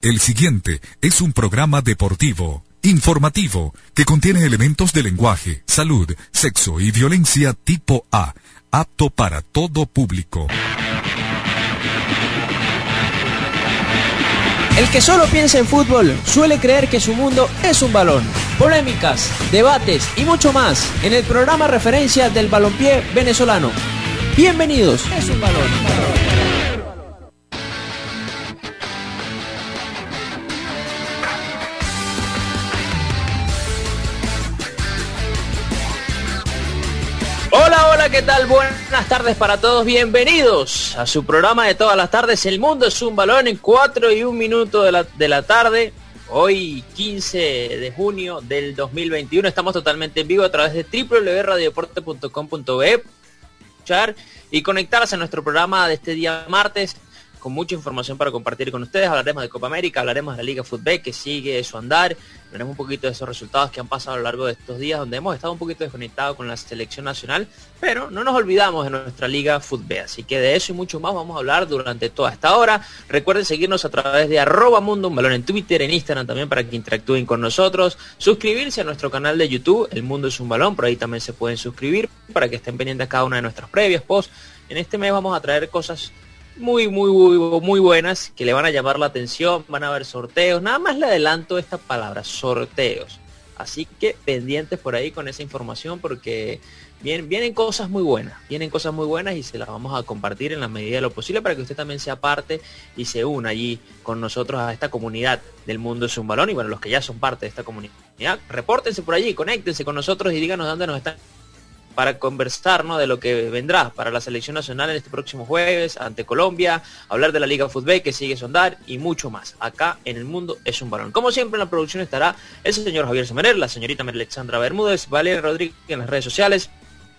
El siguiente es un programa deportivo, informativo, que contiene elementos de lenguaje, salud, sexo y violencia tipo A, apto para todo público. El que solo piensa en fútbol suele creer que su mundo es un balón. Polémicas, debates y mucho más en el programa referencia del balompié venezolano. Bienvenidos. Es un balón. Hola, ¿qué tal? Buenas tardes para todos, bienvenidos a su programa de todas las tardes. El mundo es un balón en 4 y 1 minuto de la, de la tarde. Hoy 15 de junio del 2021 estamos totalmente en vivo a través de www.radiodeporte.com.be y conectarse a nuestro programa de este día martes con mucha información para compartir con ustedes. Hablaremos de Copa América, hablaremos de la Liga Fútbol que sigue su andar, veremos un poquito de esos resultados que han pasado a lo largo de estos días, donde hemos estado un poquito desconectados con la selección nacional, pero no nos olvidamos de nuestra Liga Fútbol. Así que de eso y mucho más vamos a hablar durante toda esta hora. Recuerden seguirnos a través de arroba mundo un balón en Twitter, en Instagram también para que interactúen con nosotros. Suscribirse a nuestro canal de YouTube, El Mundo es un Balón, por ahí también se pueden suscribir para que estén pendientes cada una de nuestras previas, posts. En este mes vamos a traer cosas muy, muy, muy, buenas que le van a llamar la atención. Van a haber sorteos. Nada más le adelanto esta palabra, sorteos. Así que pendientes por ahí con esa información porque vienen, vienen cosas muy buenas. Vienen cosas muy buenas y se las vamos a compartir en la medida de lo posible para que usted también sea parte y se una allí con nosotros a esta comunidad del mundo es un balón. Y bueno, los que ya son parte de esta comunidad, repórtense por allí, conéctense con nosotros y díganos dónde nos están para conversar ¿no? de lo que vendrá para la selección nacional en este próximo jueves ante Colombia, hablar de la Liga Fútbol que sigue sondar y mucho más. Acá en el mundo es un balón. Como siempre en la producción estará el señor Javier Semerer, la señorita Alexandra Bermúdez, Valeria Rodríguez en las redes sociales,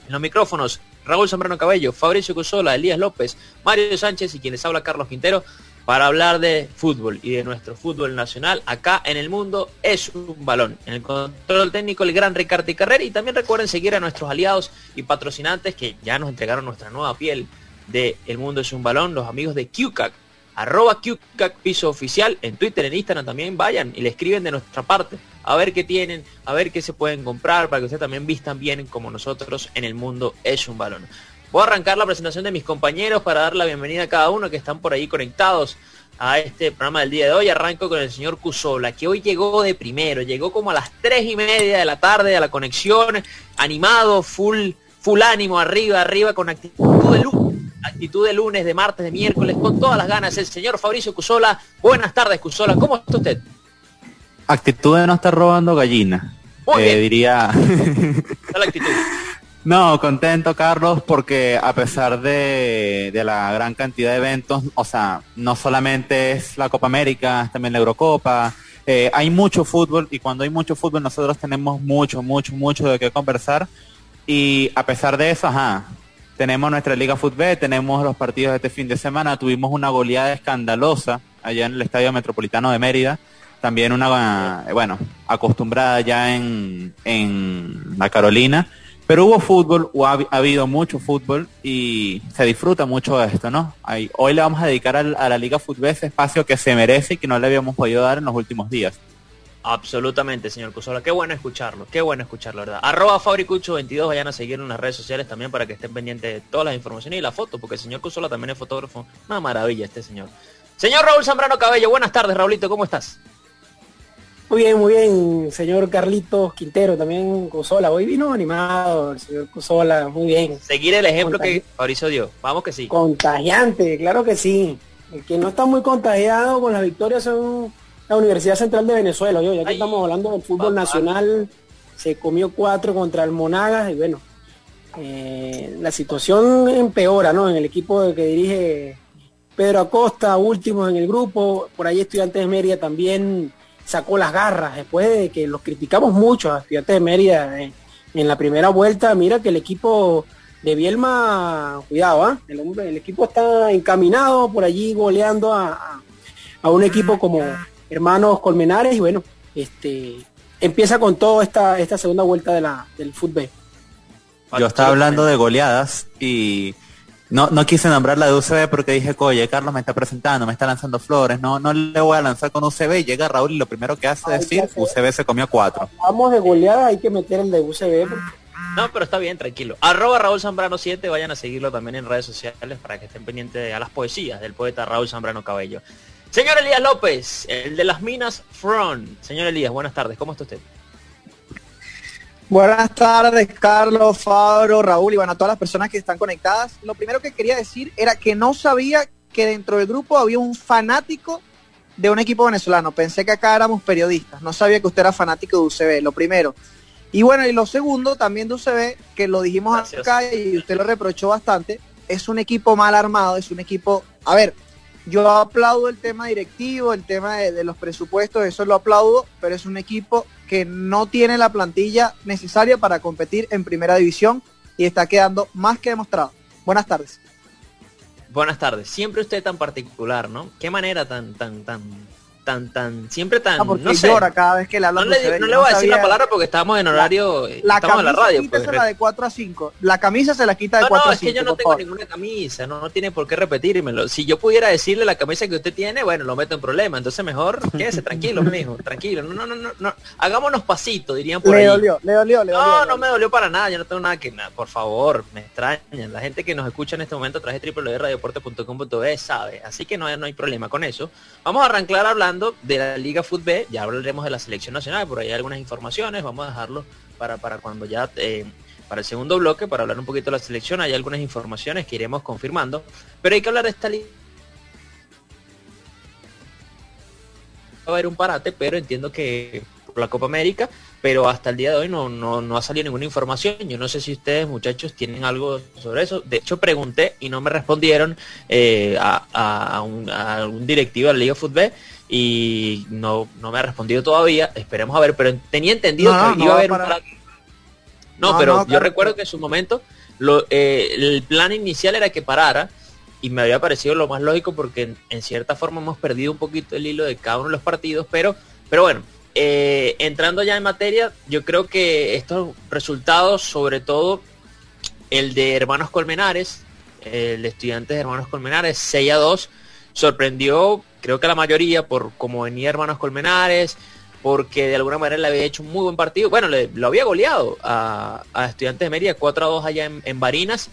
en los micrófonos Raúl Zambrano Cabello, Fabricio Cusola, Elías López, Mario Sánchez y quienes habla Carlos Quintero para hablar de fútbol y de nuestro fútbol nacional acá en el mundo es un balón. En el control técnico el gran Ricardo Carrera y también recuerden seguir a nuestros aliados y patrocinantes que ya nos entregaron nuestra nueva piel de El Mundo es un Balón, los amigos de QCAC, arroba QCAC Piso Oficial, en Twitter, en Instagram también vayan y le escriben de nuestra parte, a ver qué tienen, a ver qué se pueden comprar, para que ustedes también vistan bien como nosotros en El Mundo es un Balón. Voy a arrancar la presentación de mis compañeros para dar la bienvenida a cada uno que están por ahí conectados a este programa del día de hoy. Arranco con el señor Cusola, que hoy llegó de primero, llegó como a las tres y media de la tarde a la conexión, animado, full, full ánimo, arriba, arriba, con actitud de lunes, actitud de lunes, de martes, de miércoles, con todas las ganas. El señor Fabricio Cusola, buenas tardes Cusola, ¿cómo está usted? Actitud de no estar robando gallina. Eh, diría. la actitud. No, contento Carlos porque a pesar de, la gran cantidad de eventos, o sea, no solamente es la Copa América, es también la Eurocopa, eh, hay mucho fútbol y cuando hay mucho fútbol nosotros tenemos mucho, mucho, mucho de qué conversar. Y a pesar de eso, ajá, tenemos nuestra Liga Fútbol, tenemos los partidos de este fin de semana, tuvimos una goleada escandalosa allá en el Estadio Metropolitano de Mérida, también una, bueno, acostumbrada ya en, en la Carolina pero hubo fútbol, o ha, habido mucho fútbol y se disfruta mucho de esto, ¿no? hoy le vamos a dedicar a, la Liga Fútbol ese espacio que se merece y que no le habíamos podido dar en los últimos días. Absolutamente, señor Cusola. Qué bueno escucharlo, qué bueno escucharlo, ¿verdad? Arroba Fabricucho22, vayan a seguir en las redes sociales también para que estén pendientes de todas las informaciones y la foto, porque el señor Cusola también es fotógrafo. Una maravilla este señor. Señor Raúl Zambrano Cabello, buenas tardes, Raulito, ¿cómo estás? Muy bien, muy bien, señor Carlitos Quintero, también Cusola. Hoy vino animado el señor Cusola, muy bien. Seguir el ejemplo que Mauricio dio, vamos que sí. Contagiante, claro que sí. El que no está muy contagiado con las victorias son la Universidad Central de Venezuela. Yo, ya que estamos hablando del fútbol nacional, se comió cuatro contra el Monagas y bueno, eh, la situación empeora, ¿no? En el equipo que dirige Pedro Acosta, último en el grupo, por ahí Estudiantes de Mérida también sacó las garras después de que los criticamos mucho a Estudiantes de Mérida en, la primera vuelta. Mira que el equipo de Bielma, cuidado, ¿ah? el, el, equipo está encaminado por allí goleando a, un equipo como Hermanos Colmenares y bueno, este empieza con toda esta, esta segunda vuelta de la, del fútbol. Yo estaba hablando de goleadas y No, no quise nombrar la de UCB porque dije, oye, Carlos me está presentando, me está lanzando flores, no, no le voy a lanzar con UCB y llega Raúl y lo primero que hace es decir, UCB se comió cuatro. Vamos de goleada, hay que meter el de UCB. No, pero está bien, tranquilo. Arroba Raúl Zambrano 7, vayan a seguirlo también en redes sociales para que estén pendientes a las poesías del poeta Raúl Zambrano Cabello. Señor Elías López, el de las minas Front. Señor Elías, buenas tardes, ¿cómo está usted? Buenas tardes, Carlos, Fabro, Raúl y bueno, a todas las personas que están conectadas. Lo primero que quería decir era que no sabía que dentro del grupo había un fanático de un equipo venezolano. Pensé que acá éramos periodistas. No sabía que usted era fanático de UCB, lo primero. Y bueno, y lo segundo, también de UCB, que lo dijimos acá y usted lo reprochó bastante, es un equipo mal armado, es un equipo... A ver, yo aplaudo el tema directivo, el tema de los presupuestos, eso lo aplaudo, pero es un equipo que no tiene la plantilla necesaria para competir en primera división y está quedando más que demostrado. Buenas tardes. Buenas tardes. Siempre usted tan particular, ¿no? Qué manera tan, tan, tan tan, tan, siempre tan, ah, no sé. llora cada vez que le hablan. No, le, no le voy a decir la palabra porque estamos en horario, la, estamos en la radio. Pues, la de 4 a 5. La camisa se la quita de 4 a 5. No, es que yo no tengo ninguna camisa, no, no tiene por qué repetírmelo. Si yo pudiera decirle la camisa que usted tiene, bueno, lo meto en problema. Entonces mejor quédese tranquilo, mijo, tranquilo. No, no, no, no, hagámonos pasito, dirían por le Dolió, le dolió, le dolió. No, no me dolió para nada, yo no tengo nada que nada. Por favor, me extraña. La gente que nos escucha en este momento a través de www.radioporte.com.be sabe. Así que no, no hay problema con eso. Vamos a arrancar hablando de la Liga Fútbol, ya hablaremos de la selección nacional, por ahí hay algunas informaciones, vamos a dejarlo para, para cuando ya, eh, para el segundo bloque, para hablar un poquito de la selección, hay algunas informaciones que iremos confirmando, pero hay que hablar de esta liga. Va a haber un parate, pero entiendo que por la Copa América, pero hasta el día de hoy no, no, ha salido ninguna información. Yo no sé si ustedes, muchachos, tienen algo sobre eso. De hecho, pregunté y no me respondieron eh, a, a, un, directivo de la Liga Fútbol y no, no me ha respondido todavía. Esperemos a ver, pero tenía entendido que iba a haber un No, pero yo recuerdo que en su momento lo, eh, el plan inicial era que parara y me había parecido lo más lógico porque en, cierta forma hemos perdido un poquito el hilo de cada uno de los partidos, pero, pero bueno, eh, entrando ya en materia, yo creo que estos resultados, sobre todo el de Hermanos Colmenares, el de Estudiantes de Hermanos Colmenares, 6 a 2, sorprendió creo que la mayoría por como venía Hermanos Colmenares, porque de alguna manera le había hecho un muy buen partido. Bueno, le, lo había goleado a, Estudiantes de Mérida 4 a 2 allá en, Barinas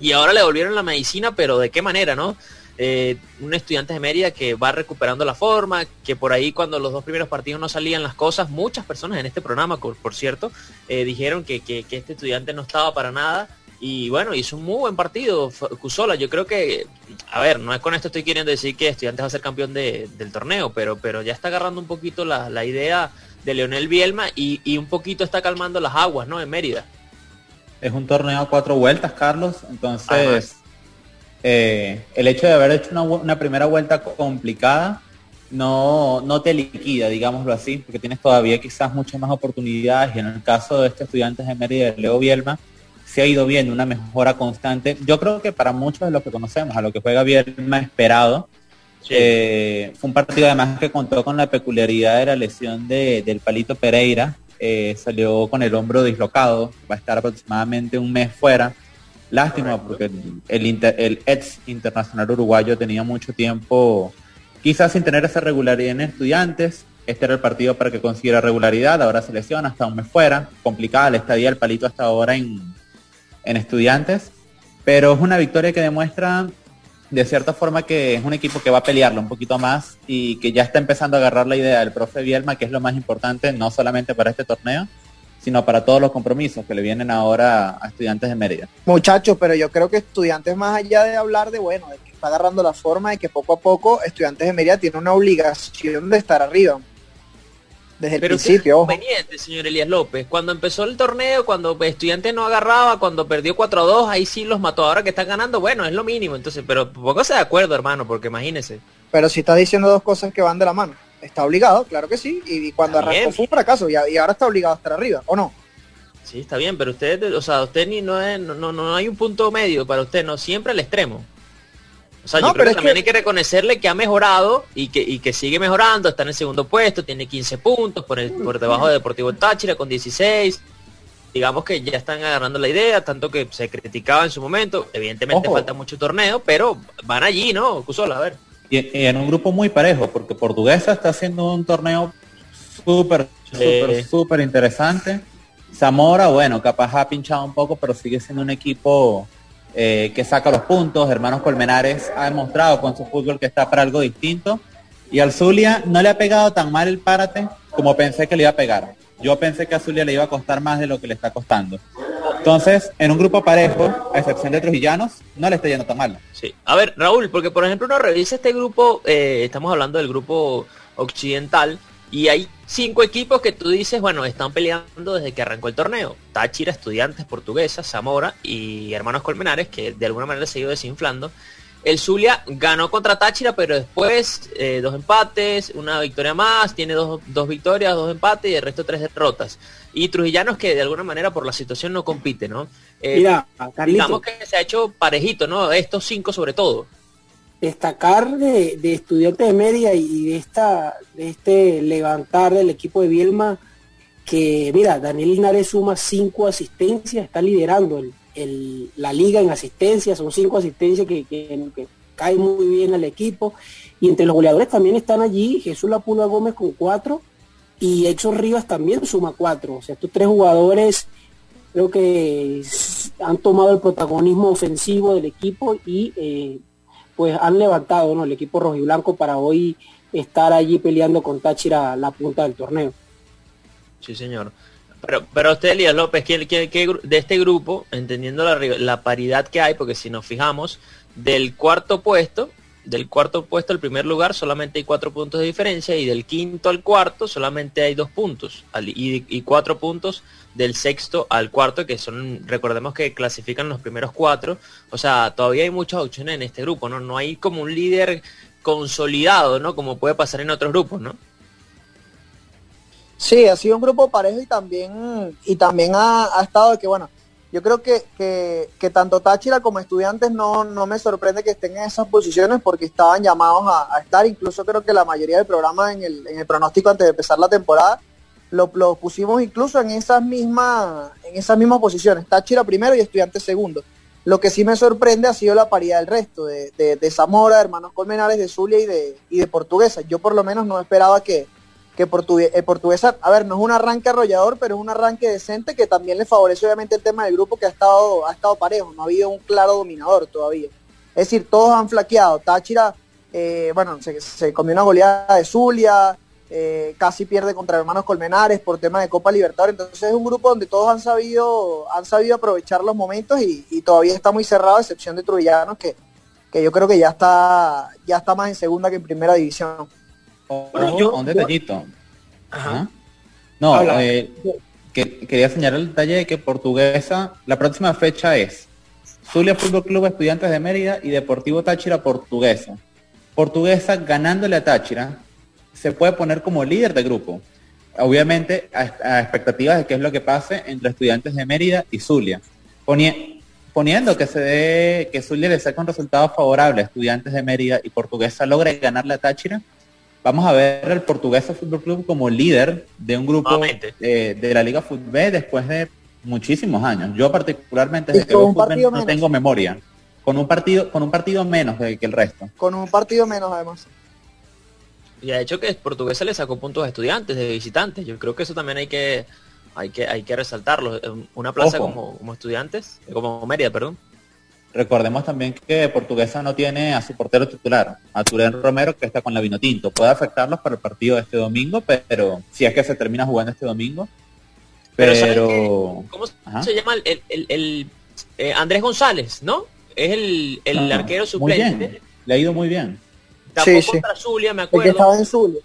y ahora le volvieron la medicina, pero de qué manera, ¿no? Eh, un estudiante de Mérida que va recuperando la forma, que por ahí cuando los dos primeros partidos no salían las cosas, muchas personas en este programa, por, cierto, eh, dijeron que, que este estudiante no estaba para nada y bueno, hizo un muy buen partido Cusola. Yo creo que, a ver, no es con esto estoy queriendo decir que Estudiantes va a ser campeón del torneo, pero, pero ya está agarrando un poquito la, idea de Leonel Bielma y, un poquito está calmando las aguas, ¿no? En Mérida. Es un torneo a cuatro vueltas, Carlos. Entonces, eh, el hecho de haber hecho una, una, primera vuelta complicada no, no te liquida, digámoslo así, porque tienes todavía quizás muchas más oportunidades. Y en el caso de este Estudiantes de Mérida, Leo Bielma, se ha ido viendo una mejora constante. Yo creo que para muchos de los que conocemos, a lo que juega bien más esperado, eh, fue un partido además que contó con la peculiaridad de la lesión de, del Palito Pereira. Eh, salió con el hombro dislocado, va a estar aproximadamente un mes fuera. Lástima porque el, el ex internacional uruguayo tenía mucho tiempo, quizás sin tener esa regularidad en estudiantes. Este era el partido para que consiguiera regularidad, ahora se lesiona, hasta un mes fuera. Complicada la estadía del palito hasta ahora en, en estudiantes, pero es una victoria que demuestra de cierta forma que es un equipo que va a pelearlo un poquito más y que ya está empezando a agarrar la idea del profe Bielma, que es lo más importante no solamente para este torneo, sino para todos los compromisos que le vienen ahora a estudiantes de Mérida. Muchachos, pero yo creo que estudiantes más allá de hablar de, bueno, de que está agarrando la forma, de que poco a poco estudiantes de Mérida tiene una obligación de estar arriba desde el Pero principio. conveniente, señor Elías López. Cuando empezó el torneo, cuando estudiante no agarraba, cuando perdió 4 a 2, ahí sí los mató. Ahora que están ganando, bueno, es lo mínimo. Entonces, pero poco se de acuerdo, hermano, porque imagínese. Pero si está diciendo dos cosas que van de la mano. Está obligado, claro que sí. Y cuando arrancó fue un fracaso y, ahora está obligado a estar arriba, ¿o no? Sí, está bien, pero usted, o sea, usted ni no es, no, no, no hay un punto medio para usted, no siempre al extremo. O sea, yo creo que también hay que reconocerle que ha mejorado y que, y que sigue mejorando, está en el segundo puesto, tiene 15 puntos por, el, por debajo de Deportivo Táchira con 16. digamos que ya están agarrando la idea, tanto que se criticaba en su momento, evidentemente falta mucho torneo, pero van allí, ¿no? Cusola, a ver. Y, en un grupo muy parejo, porque Portuguesa está haciendo un torneo súper, súper, súper interesante. Zamora, bueno, capaz ha pinchado un poco, pero sigue siendo un equipo eh, que saca los puntos. Hermanos Colmenares ha demostrado con su fútbol que está para algo distinto. Y al Zulia no le ha pegado tan mal el párate como pensé que le iba a pegar. Yo pensé que a Zulia le iba a costar más de lo que le está costando. Entonces, en un grupo parejo, a excepción de Trujillanos, no le está yendo tan mal. Sí. A ver, Raúl, porque por ejemplo uno revisa este grupo, eh, estamos hablando del grupo occidental, y hay cinco equipos que tú dices, bueno, están peleando desde que arrancó el torneo. Táchira, Estudiantes, Portuguesa, Zamora y Hermanos Colmenares, que de alguna manera se ha ido desinflando. El Zulia ganó contra Táchira, pero después eh, dos empates, una victoria más, tiene dos, victorias, dos empates y el resto tres derrotas. Y Trujillanos que de alguna manera por la situación no compite, ¿no? Eh, Mira, digamos que se ha hecho parejito, ¿no? Estos cinco sobre todo. Destacar de, de Estudiantes de Media y de, esta, de este levantar del equipo de Bielma, que mira, Daniel Linares suma cinco asistencias, está liderando el, la liga en asistencia, son cinco asistencias que, que, caen muy bien al equipo. Y entre los goleadores también están allí Jesús Lapula Gómez con cuatro y Exxon Rivas también suma cuatro. O sea, estos tres jugadores creo que han tomado el protagonismo ofensivo del equipo y eh, pues han levantado ¿no? el equipo rojiblanco para hoy estar allí peleando con Táchira la punta del torneo. Sí, señor. Pero, pero usted, Elías López, ¿qué, de este grupo, entendiendo la, paridad que hay, porque si nos fijamos, del cuarto puesto, del cuarto puesto al primer lugar solamente hay cuatro puntos de diferencia y del quinto al cuarto solamente hay dos puntos y, cuatro puntos del sexto al cuarto que son recordemos que clasifican los primeros cuatro. O sea todavía hay muchas opciones en este grupo no no hay como un líder consolidado no como puede pasar en otros grupos no Sí, ha sido un grupo parejo y también, y también ha, estado de que, bueno, yo creo que, que, tanto Táchira como estudiantes no, no, me sorprende que estén en esas posiciones porque estaban llamados a, estar, incluso creo que la mayoría del programa en el, en el pronóstico antes de empezar la temporada lo, pusimos incluso en esas mismas, en esas mismas posiciones, Táchira primero y estudiantes segundo. Lo que sí me sorprende ha sido la paridad del resto, de, de, de Zamora, Hermanos Colmenares, de Zulia y de, y de Portuguesa. Yo por lo menos no esperaba que, que el portuguesa, a ver, no es un arranque arrollador, pero es un arranque decente que también le favorece obviamente el tema del grupo que ha estado, ha estado parejo, no ha habido un claro dominador todavía. Es decir, todos han flaqueado. Táchira, eh, bueno, se, comió una goleada de Zulia, eh, casi pierde contra Hermanos Colmenares por tema de Copa Libertadores. Entonces es un grupo donde todos han sabido, han sabido aprovechar los momentos y, todavía está muy cerrado, a excepción de Trujillanos, que, que yo creo que ya está, ya está más en segunda que en primera división un detallito. No, eh, que, quería señalar el detalle de que Portuguesa, la próxima fecha es Zulia Fútbol Club Estudiantes de Mérida y Deportivo Táchira Portuguesa. Portuguesa ganándole a Táchira se puede poner como líder de grupo. Obviamente a, expectativas de qué es lo que pase entre Estudiantes de Mérida y Zulia. poniendo que se dé, que Zulia le saque un resultado favorable a Estudiantes de Mérida y Portuguesa logre ganarle a Táchira, vamos a ver el Portuguesa Fútbol Club como líder de un grupo eh, de la Liga Fútbol después de muchísimos años. Yo particularmente desde que fútbol no tengo memoria. Con un partido, con un partido menos que el resto. Con un partido menos además. Y ha hecho que Portuguesa le sacó puntos a estudiantes, de visitantes. Yo creo que eso también hay que hay que hay que resaltarlo. Una plaza como, como estudiantes, como Mérida, perdón. Recordemos también que Portuguesa no tiene a su portero titular, a Turén Romero, que está con la vino tinto. Puede afectarlos para el partido de este domingo, pero si es que se termina jugando este domingo. Pero... ¿Cómo se llama el, eh, Andrés González, no? Es el, el ah, arquero suplente. Le ha ido muy bien. Tapó contra Zulia, me acuerdo. que estaba en Zulia.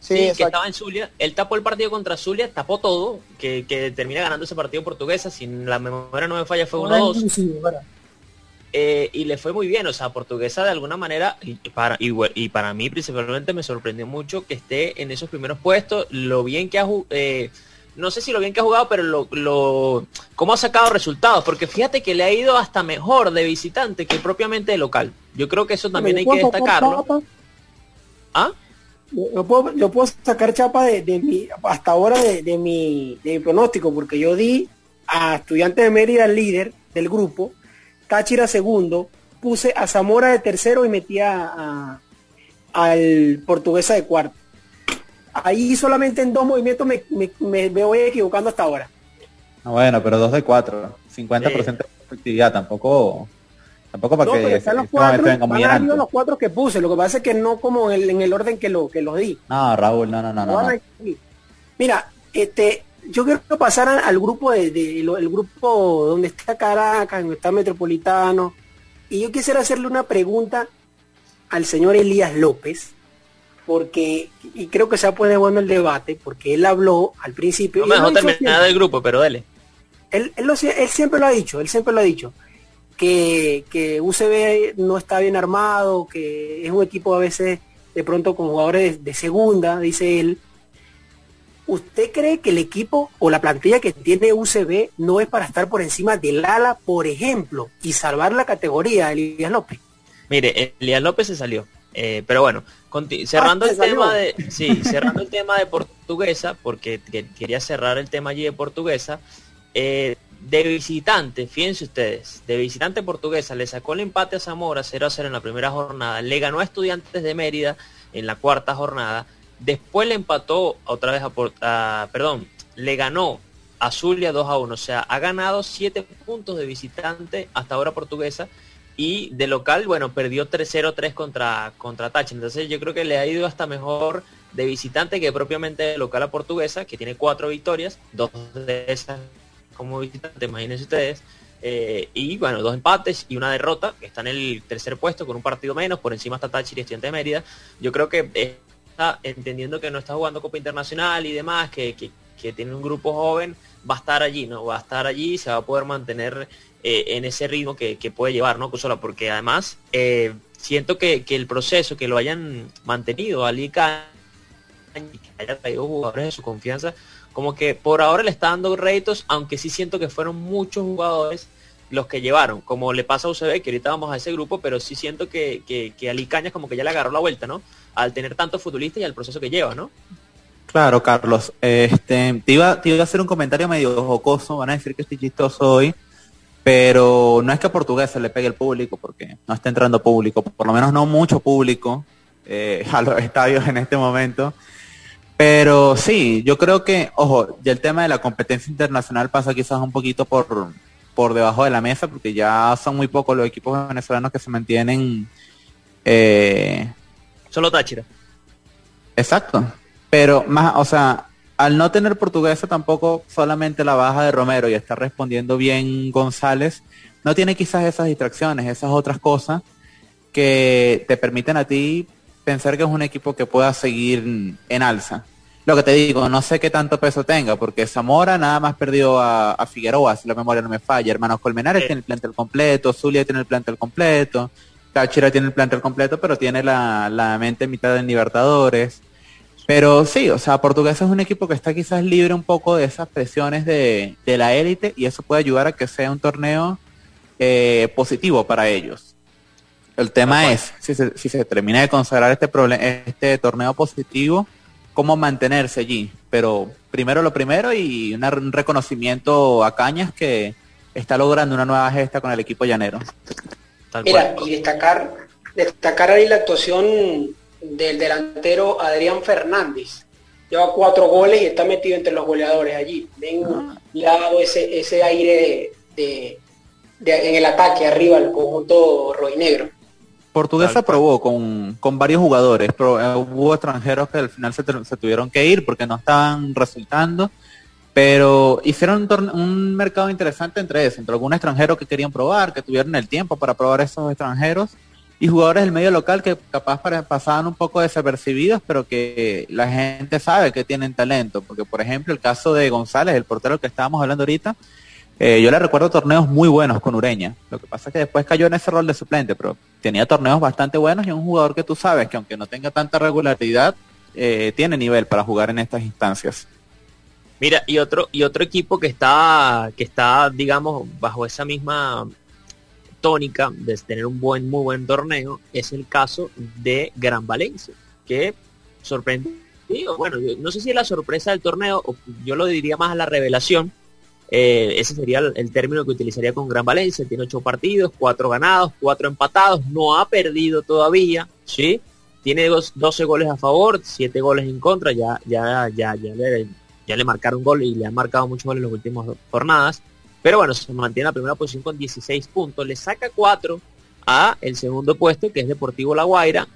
Sí, que estaba en Zulia. Él tapó el partido contra Zulia, tapó todo, que, que termina ganando ese partido portuguesa. Si la memoria no me falla, fue 1-2. Eh, y le fue muy bien, o sea, portuguesa de alguna manera, y para, y, para mí principalmente me sorprendió mucho que esté en esos primeros puestos, lo bien que ha eh, no sé si lo bien que ha jugado, pero lo, lo cómo ha sacado resultados, porque fíjate que le ha ido hasta mejor de visitante que propiamente de local. Yo creo que eso también hay que destacarlo. ¿Ah? Yo puedo, puedo sacar chapa de, mi, hasta ahora de, mi, de mi pronóstico, porque yo di a Estudiantes de Mérida líder del grupo, Táchira segundo, puse a Zamora de tercero y metía a, al Portuguesa de cuarto. Ahí solamente en dos movimientos me, me, voy equivocando hasta ahora. Ah, bueno, pero dos de cuatro, 50% de efectividad, tampoco tampoco para que están los cuatro, los cuatro que puse, lo que pasa es que no como en el, orden que lo que los di. No, Raúl, no, no, no, no. Mira, este, yo quiero pasar al grupo de, el grupo donde está Caracas, donde está Metropolitano, y yo quisiera hacerle una pregunta al señor Elías López, porque, y creo que se ha puesto bueno el debate, porque él habló al principio. No me nada del grupo, pero dale. Él, él, él, siempre lo ha dicho, él siempre lo ha dicho, que, que UCB no está bien armado, que es un equipo a veces de pronto con jugadores de segunda, dice él, ¿Usted cree que el equipo o la plantilla que tiene UCB no es para estar por encima del ala, por ejemplo, y salvar la categoría de Elías López? Mire, Elías López se salió. Eh, pero bueno, cerrando ah, el tema de sí, cerrando el tema de portuguesa, porque quería cerrar el tema allí de portuguesa, eh, de visitante, fíjense ustedes, de visitante portuguesa le sacó el empate a Zamora 0 a 0 en la primera jornada, le ganó a Estudiantes de Mérida en la cuarta jornada, Después le empató otra vez a, perdón, le ganó a Zulia 2 a 1. O sea, ha ganado 7 puntos de visitante hasta ahora portuguesa. Y de local, bueno, perdió 3-0-3 contra, contra Tachi. Entonces yo creo que le ha ido hasta mejor de visitante que propiamente de local a portuguesa, que tiene cuatro victorias, dos de esas como visitante, imagínense ustedes. Eh, y bueno, dos empates y una derrota, que está en el tercer puesto con un partido menos, por encima está Tachi y Estudiante de Mérida. Yo creo que eh, entendiendo que no está jugando Copa Internacional y demás, que, tiene un grupo joven, va a estar allí, ¿no? Va a estar allí se va a poder mantener eh, en ese ritmo que, puede llevar, ¿no? porque además eh, siento que, el proceso, que lo hayan mantenido a y que haya traído jugadores de su confianza, como que por ahora le está dando réditos, aunque sí siento que fueron muchos jugadores los que llevaron, como le pasa a UCB, que ahorita vamos a ese grupo, pero sí siento que, que, que como que ya le agarró la vuelta, ¿no? al tener tantos futbolistas y al proceso que lleva, ¿no? Claro, Carlos. Este, te, iba, te iba a hacer un comentario medio jocoso, van a decir que estoy chistoso hoy, pero no es que a Portugués se le pegue el público, porque no está entrando público, por lo menos no mucho público eh, a los estadios en este momento. Pero sí, yo creo que, ojo, ya el tema de la competencia internacional pasa quizás un poquito por, por debajo de la mesa, porque ya son muy pocos los equipos venezolanos que se mantienen eh, Solo Táchira. Exacto. Pero más, o sea, al no tener portuguesa tampoco solamente la baja de Romero y estar respondiendo bien González, no tiene quizás esas distracciones, esas otras cosas que te permiten a ti pensar que es un equipo que pueda seguir en alza. Lo que te digo, no sé qué tanto peso tenga, porque Zamora nada más perdió a, Figueroa, si la memoria no me falla. Hermanos Colmenares tiene el plantel completo, Zulia tiene el plantel completo. Táchira tiene el plantel completo, pero tiene la, la mente en mitad de Libertadores. Pero sí, o sea, Portuguesa es un equipo que está quizás libre un poco de esas presiones de, la élite y eso puede ayudar a que sea un torneo eh, positivo para ellos. El tema es, si se, si se termina de consagrar este, este torneo positivo, cómo mantenerse allí. Pero primero lo primero y un reconocimiento a Cañas que está logrando una nueva gesta con el equipo llanero. Mira, y destacar, destacar ahí la actuación del delantero Adrián Fernández. Lleva cuatro goles y está metido entre los goleadores allí. Ven ah. dado ese, ese aire de, en el ataque arriba al conjunto rojinegro. Portuguesa probó con, con, varios jugadores, pero eh, hubo extranjeros que al final se, se, tuvieron que ir porque no estaban resultando pero hicieron un, mercado interesante entre eso, entre algunos extranjeros que querían probar, que tuvieron el tiempo para probar esos extranjeros, y jugadores del medio local que capaz pasaban un poco desapercibidos, pero que la gente sabe que tienen talento. Porque, por ejemplo, el caso de González, el portero que estábamos hablando ahorita, eh, yo le recuerdo torneos muy buenos con Ureña. Lo que pasa es que después cayó en ese rol de suplente, pero tenía torneos bastante buenos y un jugador que tú sabes que aunque no tenga tanta regularidad, eh, tiene nivel para jugar en estas instancias. Mira, y otro, y otro equipo que está, que está, digamos, bajo esa misma tónica de tener un buen, muy buen torneo, es el caso de Gran Valencia, que sorprende, bueno, no sé si es la sorpresa del torneo, o yo lo diría más a la revelación, Eh, ese sería el, término que utilizaría con Gran Valencia. Tiene ocho partidos, cuatro ganados, cuatro empatados, no ha perdido todavía, ¿sí? Tiene dos, 12 goles a favor, siete goles en contra, ya, ya, ya, ya le, ya le marcaron gol y le han marcado muchos goles en las últimas jornadas. Pero bueno, se mantiene en la primera posición con 16 puntos, le saca cuatro a el segundo puesto, que es Deportivo La Guaira.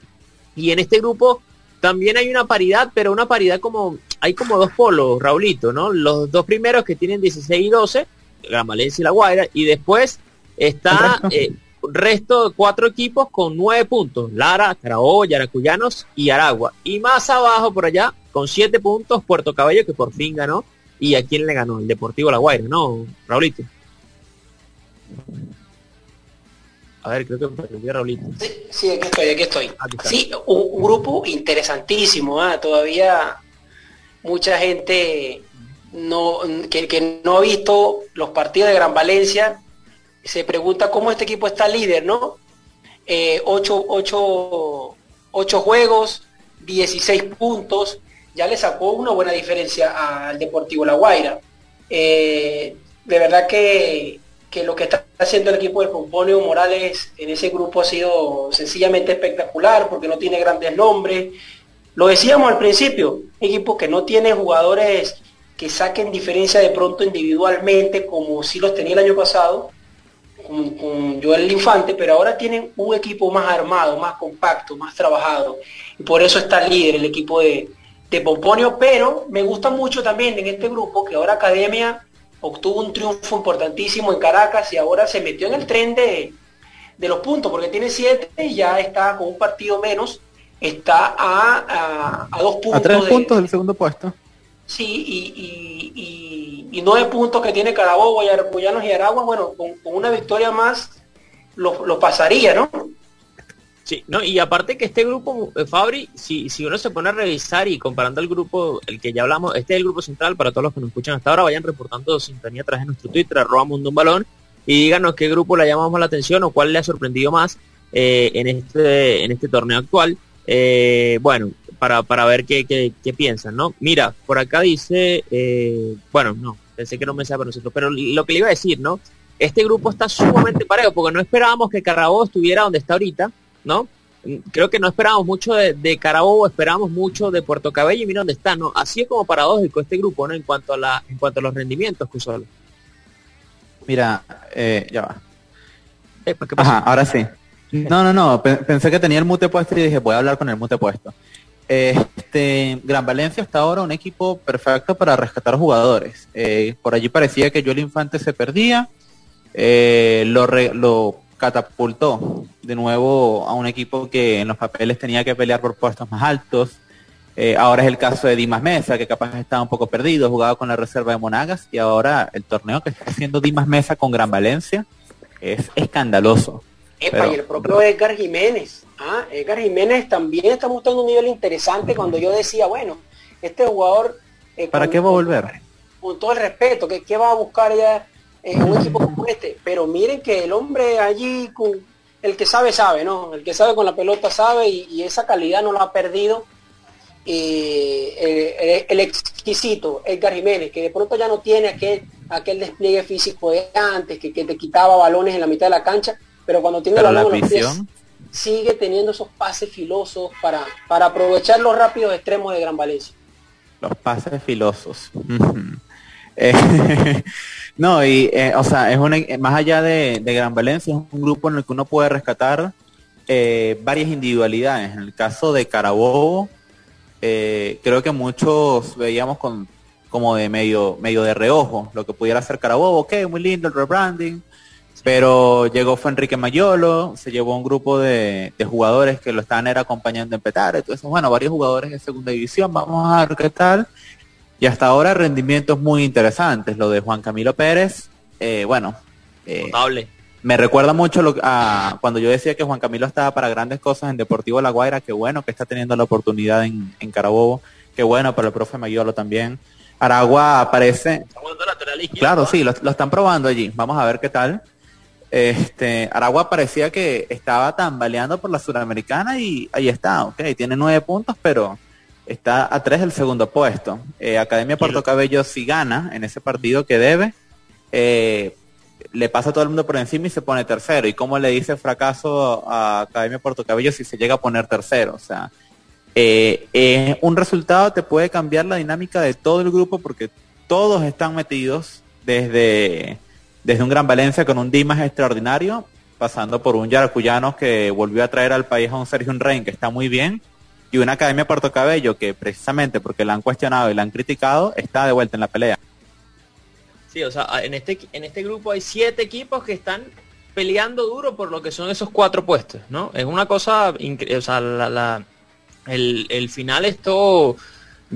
Y en este grupo también hay una paridad, pero una paridad como hay como dos polos, Raulito, ¿no? Los dos primeros que tienen 16 y 12, Gran Valencia y La Guaira, y después está eh, resto de cuatro equipos con nueve puntos, Lara, Carabobo, Yaracuyanos y Aragua. Y más abajo por allá, con siete puntos, Puerto Cabello, que por fin ganó. ¿Y a quién le ganó? El Deportivo La Guaira, ¿no, Raulito? A ver, creo que a Raulito. Sí, aquí estoy, aquí estoy. sí, un, grupo interesantísimo, ¿ah? todavía mucha gente no, que, no ha visto los partidos de Gran Valencia se pregunta cómo este equipo está líder, ¿no? Eh, ocho, juegos, 16 puntos, ya le sacó una buena diferencia al Deportivo La Guaira. Eh, de verdad que, que, lo que está haciendo el equipo de Pomponio Morales en ese grupo ha sido sencillamente espectacular porque no tiene grandes nombres, lo decíamos al principio, equipo que no tiene jugadores que saquen diferencia de pronto individualmente, como si los tenía el año pasado, con, Joel Infante, pero ahora tienen un equipo más armado, más compacto, más trabajado. Y por eso está líder el equipo de, de Pomponio, pero me gusta mucho también en este grupo que ahora Academia obtuvo un triunfo importantísimo en Caracas y ahora se metió en el tren de, de los puntos, porque tiene siete y ya está con un partido menos está a, a, dos puntos. A tres puntos del segundo puesto. Sí, y, y, y, nueve puntos que tiene Carabobo, Guayanos y Aragua, bueno, con, una victoria más lo, pasaría, ¿no? Sí, no, y aparte que este grupo, eh, Fabri, si, si uno se pone a revisar y comparando el grupo, el que ya hablamos, este es el grupo central, para todos los que nos escuchan hasta ahora, vayan reportando sintonía a través de nuestro Twitter, arroba mundo un balón, y díganos qué grupo le llamamos la atención o cuál le ha sorprendido más eh, en, este, en este torneo actual. Eh, bueno, para, para ver qué, qué, piensan, ¿no? Mira, por acá dice, eh, bueno, no, pensé que no me para nosotros, pero lo que le iba a decir, ¿no? Este grupo está sumamente parejo, porque no esperábamos que Carabobo estuviera donde está ahorita, ¿no? Creo que no esperábamos mucho de, de Carabobo, esperábamos mucho de Puerto Cabello y mira dónde está, ¿no? Así es como paradójico este grupo, ¿no? En cuanto a la, en cuanto a los rendimientos, solo Mira, eh, ya va. Pues, Ajá, ahora sí. No, no, no, pensé que tenía el mute puesto y dije, voy a hablar con el mute puesto. Este, Gran Valencia hasta ahora un equipo perfecto para rescatar jugadores. Eh, por allí parecía que Joel Infante se perdía, eh, lo, lo catapultó de nuevo a un equipo que en los papeles tenía que pelear por puestos más altos. Eh, ahora es el caso de Dimas Mesa, que capaz estaba un poco perdido, jugaba con la reserva de Monagas y ahora el torneo que está haciendo Dimas Mesa con Gran Valencia es escandaloso y el propio Edgar Jiménez. ¿ah? Edgar Jiménez también está mostrando un nivel interesante cuando yo decía, bueno, este jugador... Eh, ¿Para qué va a volver? Con todo el respeto, que qué va a buscar ya en un equipo como este? Pero miren que el hombre allí, con, el que sabe, sabe, ¿no? El que sabe con la pelota sabe y, esa calidad no la ha perdido. Eh, el, exquisito Edgar Jiménez, que de pronto ya no tiene aquel, aquel despliegue físico de antes, que, que te quitaba balones en la mitad de la cancha, pero cuando tiene la visión sigue teniendo esos pases filosos para, para aprovechar los rápidos extremos de Gran Valencia. Los pases filosos. Eh, no, y eh, o sea, es una, más allá de, Gran Valencia, es un grupo en el que uno puede rescatar eh, varias individualidades. En el caso de Carabobo, creo que muchos veíamos con como de medio, medio de reojo lo que pudiera hacer Carabobo, ok, muy lindo el rebranding, pero llegó fue Enrique Mayolo, se llevó un grupo de, jugadores que lo estaban era acompañando en Petare, entonces bueno, varios jugadores de segunda división, vamos a ver qué tal. Y hasta ahora rendimientos muy interesantes, lo de Juan Camilo Pérez, eh, bueno, eh, me recuerda mucho lo, a cuando yo decía que Juan Camilo estaba para grandes cosas en Deportivo La Guaira, qué bueno que está teniendo la oportunidad en, en Carabobo, qué bueno para el profe Mayolo también. Aragua aparece. Claro, sí, lo, lo, están probando allí. Vamos a ver qué tal. Este, Aragua parecía que estaba tambaleando por la Suramericana y ahí está, ok, tiene nueve puntos, pero está a tres del segundo puesto. Eh, Academia Puerto Cabello si gana en ese partido que debe, eh, le pasa a todo el mundo por encima y se pone tercero. ¿Y cómo le dice fracaso a Academia Puerto Cabello si se llega a poner tercero? O sea, eh, un resultado te puede cambiar la dinámica de todo el grupo porque todos están metidos desde, desde un Gran Valencia con un Dimas extraordinario, pasando por un Yaracuyano que volvió a traer al país a un Sergio Rein que está muy bien, y una Academia Puerto Cabello que precisamente porque la han cuestionado y la han criticado, está de vuelta en la pelea. Sí, o sea, en este, en este grupo hay siete equipos que están peleando duro por lo que son esos cuatro puestos, ¿no? Es una cosa increíble, o sea, la, el, el, final esto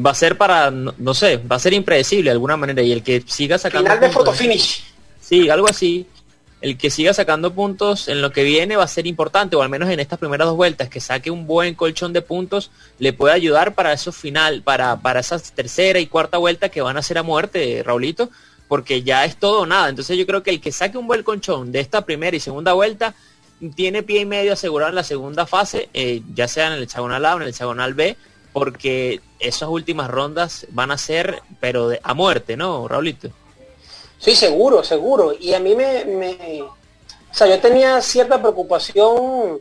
va a ser para, no, sé, va a ser impredecible de alguna manera y el que siga sacando... Final de photo finish. Sí, algo así. El que siga sacando puntos en lo que viene va a ser importante, o al menos en estas primeras dos vueltas, que saque un buen colchón de puntos, le puede ayudar para esos final, para, para esa tercera y cuarta vuelta que van a ser a muerte, Raulito, porque ya es todo o nada. Entonces yo creo que el que saque un buen colchón de esta primera y segunda vuelta, tiene pie y medio asegurado en la segunda fase, eh, ya sea en el hexagonal A o en el hexagonal B, porque esas últimas rondas van a ser, pero a muerte, ¿no, Raulito? Sí, seguro, seguro. Y a mí me, o sea, yo tenía cierta preocupación,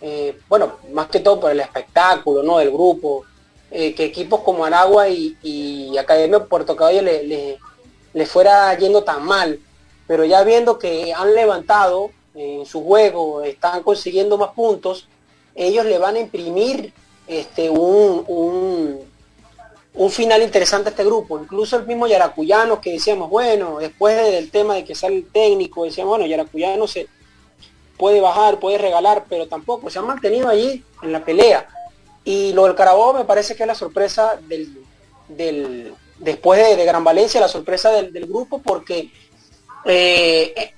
eh, bueno, más que todo por el espectáculo, ¿no? Del grupo, eh, que equipos como Aragua y, y Academia Puerto Cabello le, le fuera yendo tan mal. Pero ya viendo que han levantado en su juego, están consiguiendo más puntos, ellos le van a imprimir este, un, un, final interesante este grupo. Incluso el mismo Yaracuyano que decíamos, bueno, después del tema de que sale el técnico, decíamos, bueno, Yaracuyano se puede bajar, puede regalar, pero tampoco, se han mantenido allí en la pelea. Y lo del Carabobo me parece que es la sorpresa del, del después de, Gran Valencia, la sorpresa del, grupo, porque eh,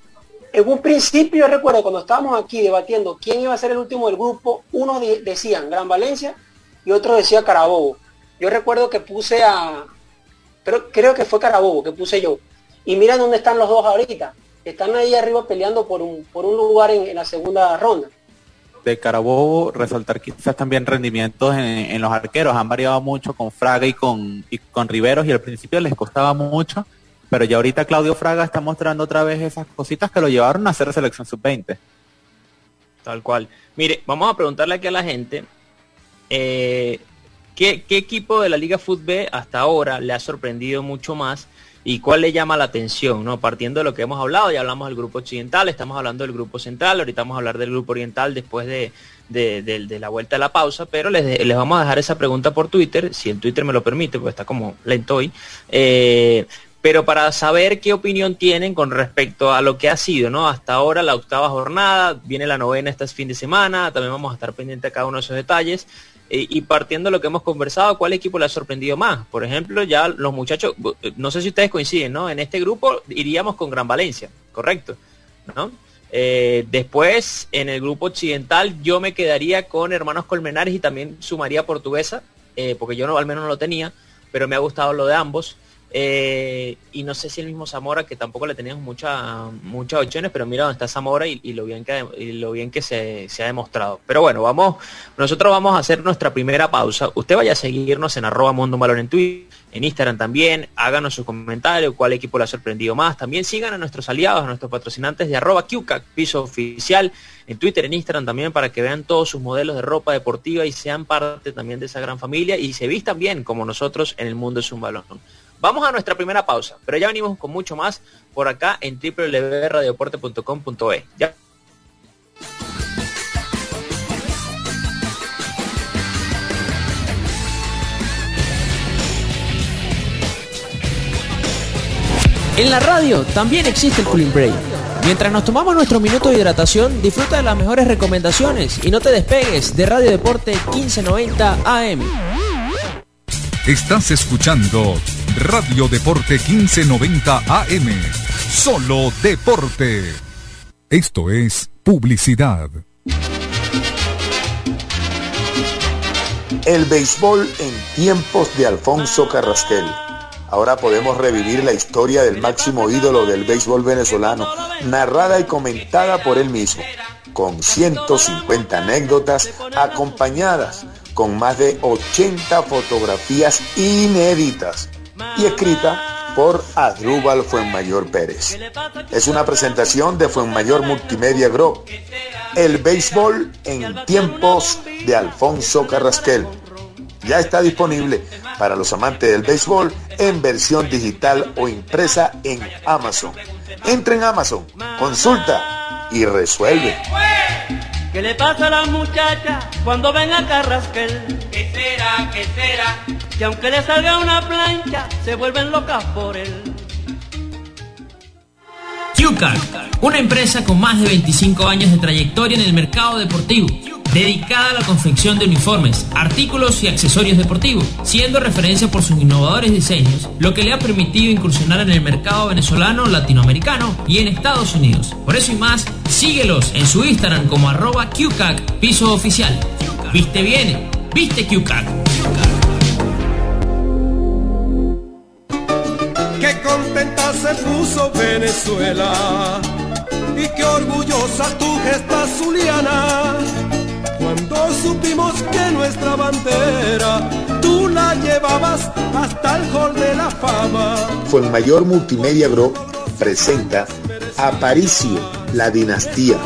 en un principio, recuerdo cuando estábamos aquí debatiendo quién iba a ser el último del grupo, unos decían Gran Valencia y otro decía Carabobo. Yo recuerdo que puse a, pero creo que fue Carabobo que puse yo. Y mira dónde están los dos ahorita. Están ahí arriba peleando por un, por un lugar en, la segunda ronda. De Carabobo, resaltar quizás también rendimientos en, los arqueros. Han variado mucho con Fraga y con, y con Riveros y al principio les costaba mucho pero ya ahorita Claudio Fraga está mostrando otra vez esas cositas que lo llevaron a hacer selección sub-20. Tal cual. Mire, vamos a preguntarle aquí a la gente, eh, ¿qué, equipo de la Liga Fútbol hasta ahora le ha sorprendido mucho más y cuál le llama la atención? ¿no? Partiendo de lo que hemos hablado, ya hablamos del grupo occidental, estamos hablando del grupo central, ahorita vamos a hablar del grupo oriental después de, la vuelta de la pausa, pero les, les, vamos a dejar esa pregunta por Twitter, si el Twitter me lo permite, porque está como lento hoy. Eh, pero para saber qué opinión tienen con respecto a lo que ha sido, ¿no? Hasta ahora la octava jornada, viene la novena este fin de semana, también vamos a estar pendientes de cada uno de esos detalles. Eh, y partiendo de lo que hemos conversado, ¿cuál equipo le ha sorprendido más? Por ejemplo, ya los muchachos, no sé si ustedes coinciden, ¿no? En este grupo iríamos con Gran Valencia, correcto, ¿no? Eh, después, en el grupo occidental, yo me quedaría con Hermanos Colmenares y también sumaría Portuguesa, eh, porque yo no, al menos no lo tenía, pero me ha gustado lo de ambos. Eh, y no sé si el mismo Zamora, que tampoco le teníamos mucha, muchas opciones, pero mira dónde está Zamora y, lo bien que, lo bien que se, ha demostrado. Pero bueno, vamos, nosotros vamos a hacer nuestra primera pausa. Usted vaya a seguirnos en arroba Mundo en Twitter, en Instagram también, háganos su comentario, cuál equipo le ha sorprendido más. También sigan a nuestros aliados, a nuestros patrocinantes de arroba QCAC, piso oficial, en Twitter, en Instagram también, para que vean todos sus modelos de ropa deportiva y sean parte también de esa gran familia y se vistan bien como nosotros en el mundo es un balón. Vamos a nuestra primera pausa, pero ya venimos con mucho más por acá en www.radioporte.com.e. Ya. En la radio también existe el Cooling Break. Mientras nos tomamos nuestro minuto de hidratación, disfruta de las mejores recomendaciones y no te despegues de Radio Deporte 1590 AM. Estás escuchando Radio Deporte 1590 AM. Solo deporte. Esto es publicidad. El béisbol en tiempos de Alfonso Carrasquel. Ahora podemos revivir la historia del máximo ídolo del béisbol venezolano, narrada y comentada por él mismo, con 150 anécdotas acompañadas con más de 80 fotografías inéditas y escrita por Adrúbal Fuenmayor Pérez. Es una presentación de Fuenmayor Multimedia Group, el béisbol en tiempos de Alfonso Carrasquel. Ya está disponible para los amantes del béisbol en versión digital o impresa en Amazon. Entra en Amazon, consulta y resuelve. ¿Qué le pasa a la muchacha cuando ven a Carrasquel? ¿Qué será? ¿Qué será? Que aunque le salga una plancha, se vuelven locas por él. QCAR, una empresa con más de 25 años de trayectoria en el mercado deportivo dedicada a la confección de uniformes, artículos y accesorios deportivos, siendo referencia por sus innovadores diseños, lo que le ha permitido incursionar en el mercado venezolano, latinoamericano y en Estados Unidos. Por eso y más, síguelos en su Instagram como arroba QCAC, piso oficial. Viste bien, viste QCAC. Qué contenta se puso Venezuela y qué orgullosa tu gesta Zuliana cuando supimos que nuestra bandera tú la llevabas hasta el hall de la fama. Fue el mayor multimedia group presenta Aparicio, la dinastía.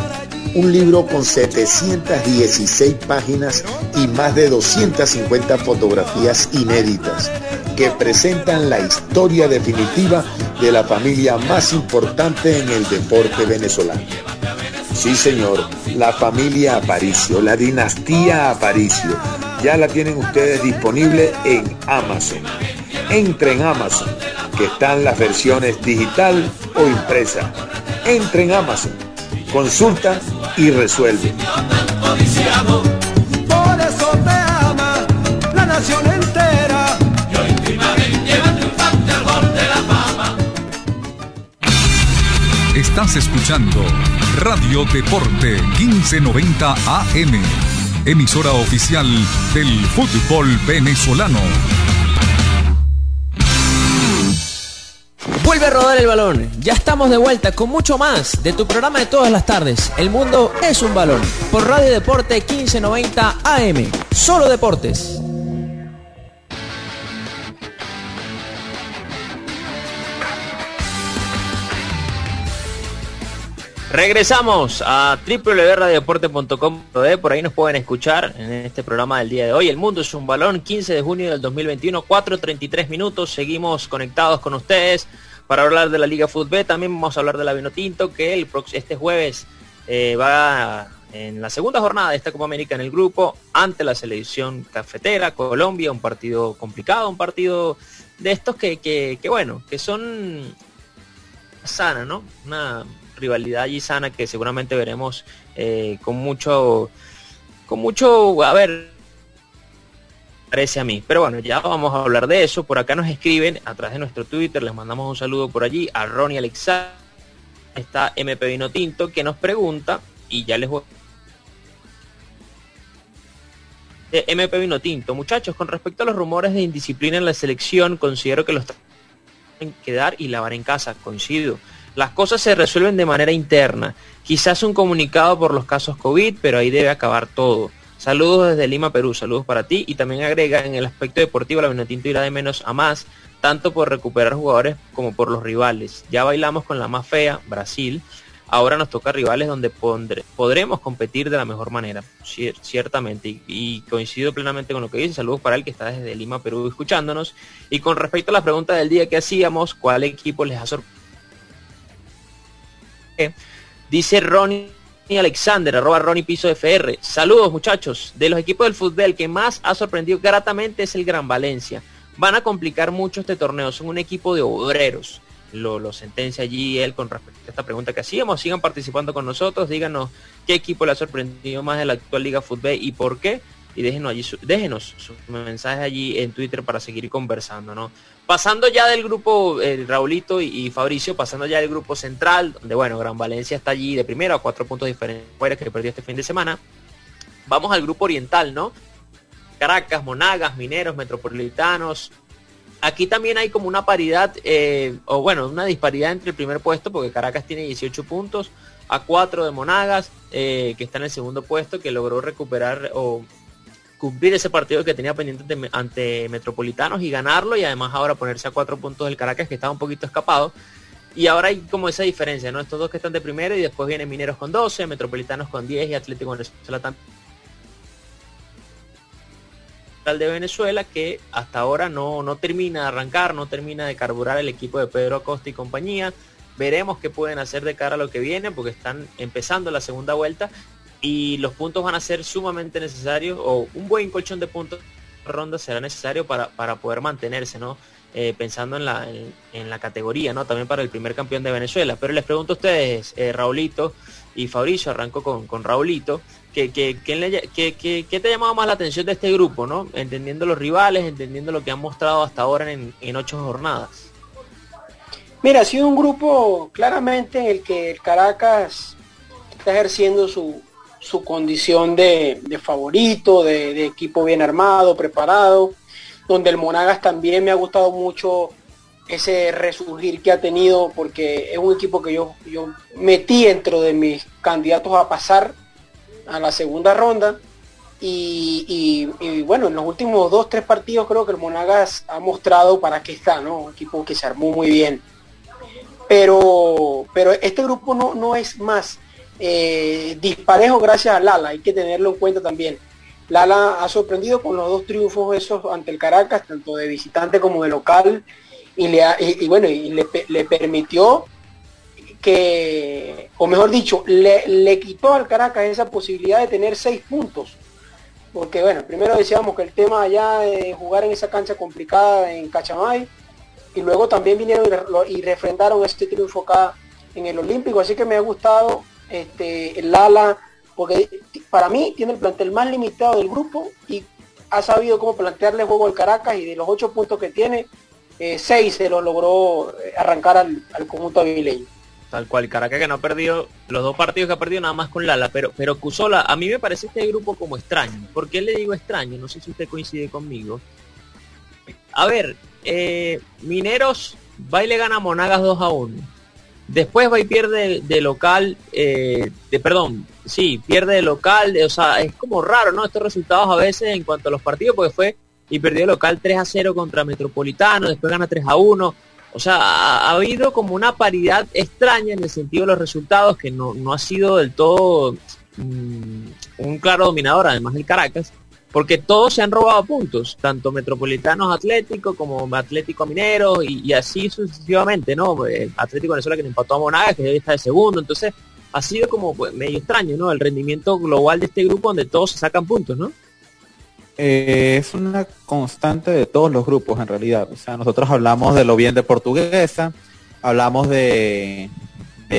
Un libro con 716 páginas y más de 250 fotografías inéditas que presentan la historia definitiva de la familia más importante en el deporte venezolano. Sí, señor, la familia Aparicio, la dinastía Aparicio. Ya la tienen ustedes disponible en Amazon. Entre en Amazon, que están las versiones digital o impresa. Entre en Amazon, consulta y resuelve. Estás escuchando Radio Deporte 1590 AM, emisora oficial del fútbol venezolano. Vuelve a rodar el balón. Ya estamos de vuelta con mucho más de tu programa de todas las tardes. El mundo es un balón. Por Radio Deporte 1590 AM. Solo deportes. Regresamos a www.radiodeporte.com. Por ahí nos pueden escuchar en este programa del día de hoy. El mundo es un balón, 15 de junio del 2021, 4.33 minutos. Seguimos conectados con ustedes para hablar de la Liga Fútbol. También vamos a hablar de la Vinotinto, que el, este jueves eh, va en la segunda jornada de esta Copa América en el grupo ante la selección cafetera, Colombia, un partido complicado, un partido de estos que, que, que bueno, que son sana, ¿no? Una rivalidad allí sana que seguramente veremos eh, con mucho, con mucho, a ver, parece a mí. Pero bueno, ya vamos a hablar de eso. Por acá nos escriben a través de nuestro Twitter, les mandamos un saludo por allí a Ronnie Alexander, está MP Vino Tinto, que nos pregunta, y ya les voy MP Vino Tinto. Muchachos, con respecto a los rumores de indisciplina en la selección, considero que los en quedar y lavar en casa, coincido. Las cosas se resuelven de manera interna. Quizás un comunicado por los casos COVID, pero ahí debe acabar todo. Saludos desde Lima, Perú. Saludos para ti. Y también agrega en el aspecto deportivo la Vinotinto irá de menos a más, tanto por recuperar jugadores como por los rivales. Ya bailamos con la más fea, Brasil. Ahora nos toca rivales donde podremos competir de la mejor manera, ciertamente. Y, coincido plenamente con lo que dice. Saludos para él que está desde Lima, Perú, escuchándonos. Y con respecto a la pregunta del día que hacíamos, ¿cuál equipo les ha sorprendido? Dice Ronnie Alexander, arroba Ronnie Piso FR. Saludos muchachos. De los equipos del fútbol que más ha sorprendido gratamente es el Gran Valencia. Van a complicar mucho este torneo. Son un equipo de obreros. Lo, lo sentencia allí él con respecto a esta pregunta que hacíamos. Sigan participando con nosotros. Díganos qué equipo le ha sorprendido más de la actual Liga Fútbol y por qué. Y déjenos allí déjenos sus mensajes allí en Twitter para seguir conversando, ¿no? Pasando ya del grupo, el Raulito y, Fabricio, pasando ya del grupo central, donde bueno, Gran Valencia está allí de primero a cuatro puntos diferentes que perdió este fin de semana. Vamos al grupo oriental, ¿no? Caracas, Monagas, Mineros, Metropolitanos. Aquí también hay como una paridad, eh, o bueno, una disparidad entre el primer puesto, porque Caracas tiene 18 puntos, a 4 de Monagas, eh, que está en el segundo puesto, que logró recuperar o cumplir ese partido que tenía pendiente ante, Metropolitanos y ganarlo y además ahora ponerse a cuatro puntos del Caracas que estaba un poquito escapado. Y ahora hay como esa diferencia, ¿no? Estos dos que están de primero y después vienen Mineros con 12, Metropolitanos con 10 y Atlético Venezuela también de Venezuela que hasta ahora no, no termina de arrancar, no termina de carburar el equipo de Pedro Acosta y compañía. Veremos qué pueden hacer de cara a lo que viene porque están empezando la segunda vuelta y los puntos van a ser sumamente necesarios o un buen colchón de puntos ronda será necesario para, para poder mantenerse, ¿no? Eh, pensando en la, en, la categoría, ¿no? También para el primer campeón de Venezuela. Pero les pregunto a ustedes, eh, Raulito y Fabricio, arranco con, con Raulito, ¿qué, qué, qué, te ha llamado más la atención de este grupo, ¿no? Entendiendo los rivales, entendiendo lo que han mostrado hasta ahora en, en ocho jornadas. Mira, ha sido un grupo claramente en el que el Caracas está ejerciendo su, su condición de, favorito, de, equipo bien armado, preparado, donde el Monagas también me ha gustado mucho ese resurgir que ha tenido, porque es un equipo que yo, yo metí dentro de mis candidatos a pasar a la segunda ronda. Y, bueno, en los últimos dos, tres partidos creo que el Monagas ha mostrado para qué está, ¿no? Un equipo que se armó muy bien. Pero, pero este grupo no, no es más eh, disparejo gracias a Lala, hay que tenerlo en cuenta también. Lala ha sorprendido con los dos triunfos esos ante el Caracas, tanto de visitante como de local, y, le y, bueno, y le, permitió que, o mejor dicho, le, le, quitó al Caracas esa posibilidad de tener seis puntos. Porque bueno, primero decíamos que el tema allá de jugar en esa cancha complicada en Cachamay, y luego también vinieron y, refrendaron este triunfo acá en el Olímpico, así que me ha gustado este, el ala, porque para mí tiene el plantel más limitado del grupo y ha sabido cómo plantearle juego al Caracas y de los ocho puntos que tiene, eh, seis se lo logró eh, arrancar al, conjunto avileño. Tal cual, Caracas que no ha perdido los dos partidos que ha perdido nada más con Lala, pero, pero Cusola, a mí me parece este grupo como extraño. ¿Por qué le digo extraño? No sé si usted coincide conmigo. A ver, eh, Mineros va y le gana a Monagas 2 a 1. Después va y pierde de local, eh, de, perdón, sí, pierde de local, o sea, es como raro, ¿no? Estos resultados a veces en cuanto a los partidos, porque fue y perdió de local 3 a 0 contra Metropolitano, después gana 3 a 1. O sea, ha, habido como una paridad extraña en el sentido de los resultados, que no, no ha sido del todo mm, un claro dominador, además del Caracas porque todos se han robado puntos, tanto Metropolitanos Atlético como Atlético Minero y, así sucesivamente, ¿no? Eh, Atlético Venezuela que le empató a Monagas, que debe está de segundo, entonces ha sido como pues, medio extraño, ¿no? El rendimiento global de este grupo donde todos se sacan puntos, ¿no? Eh, es una constante de todos los grupos en realidad. O sea, nosotros hablamos de lo bien de Portuguesa, hablamos de,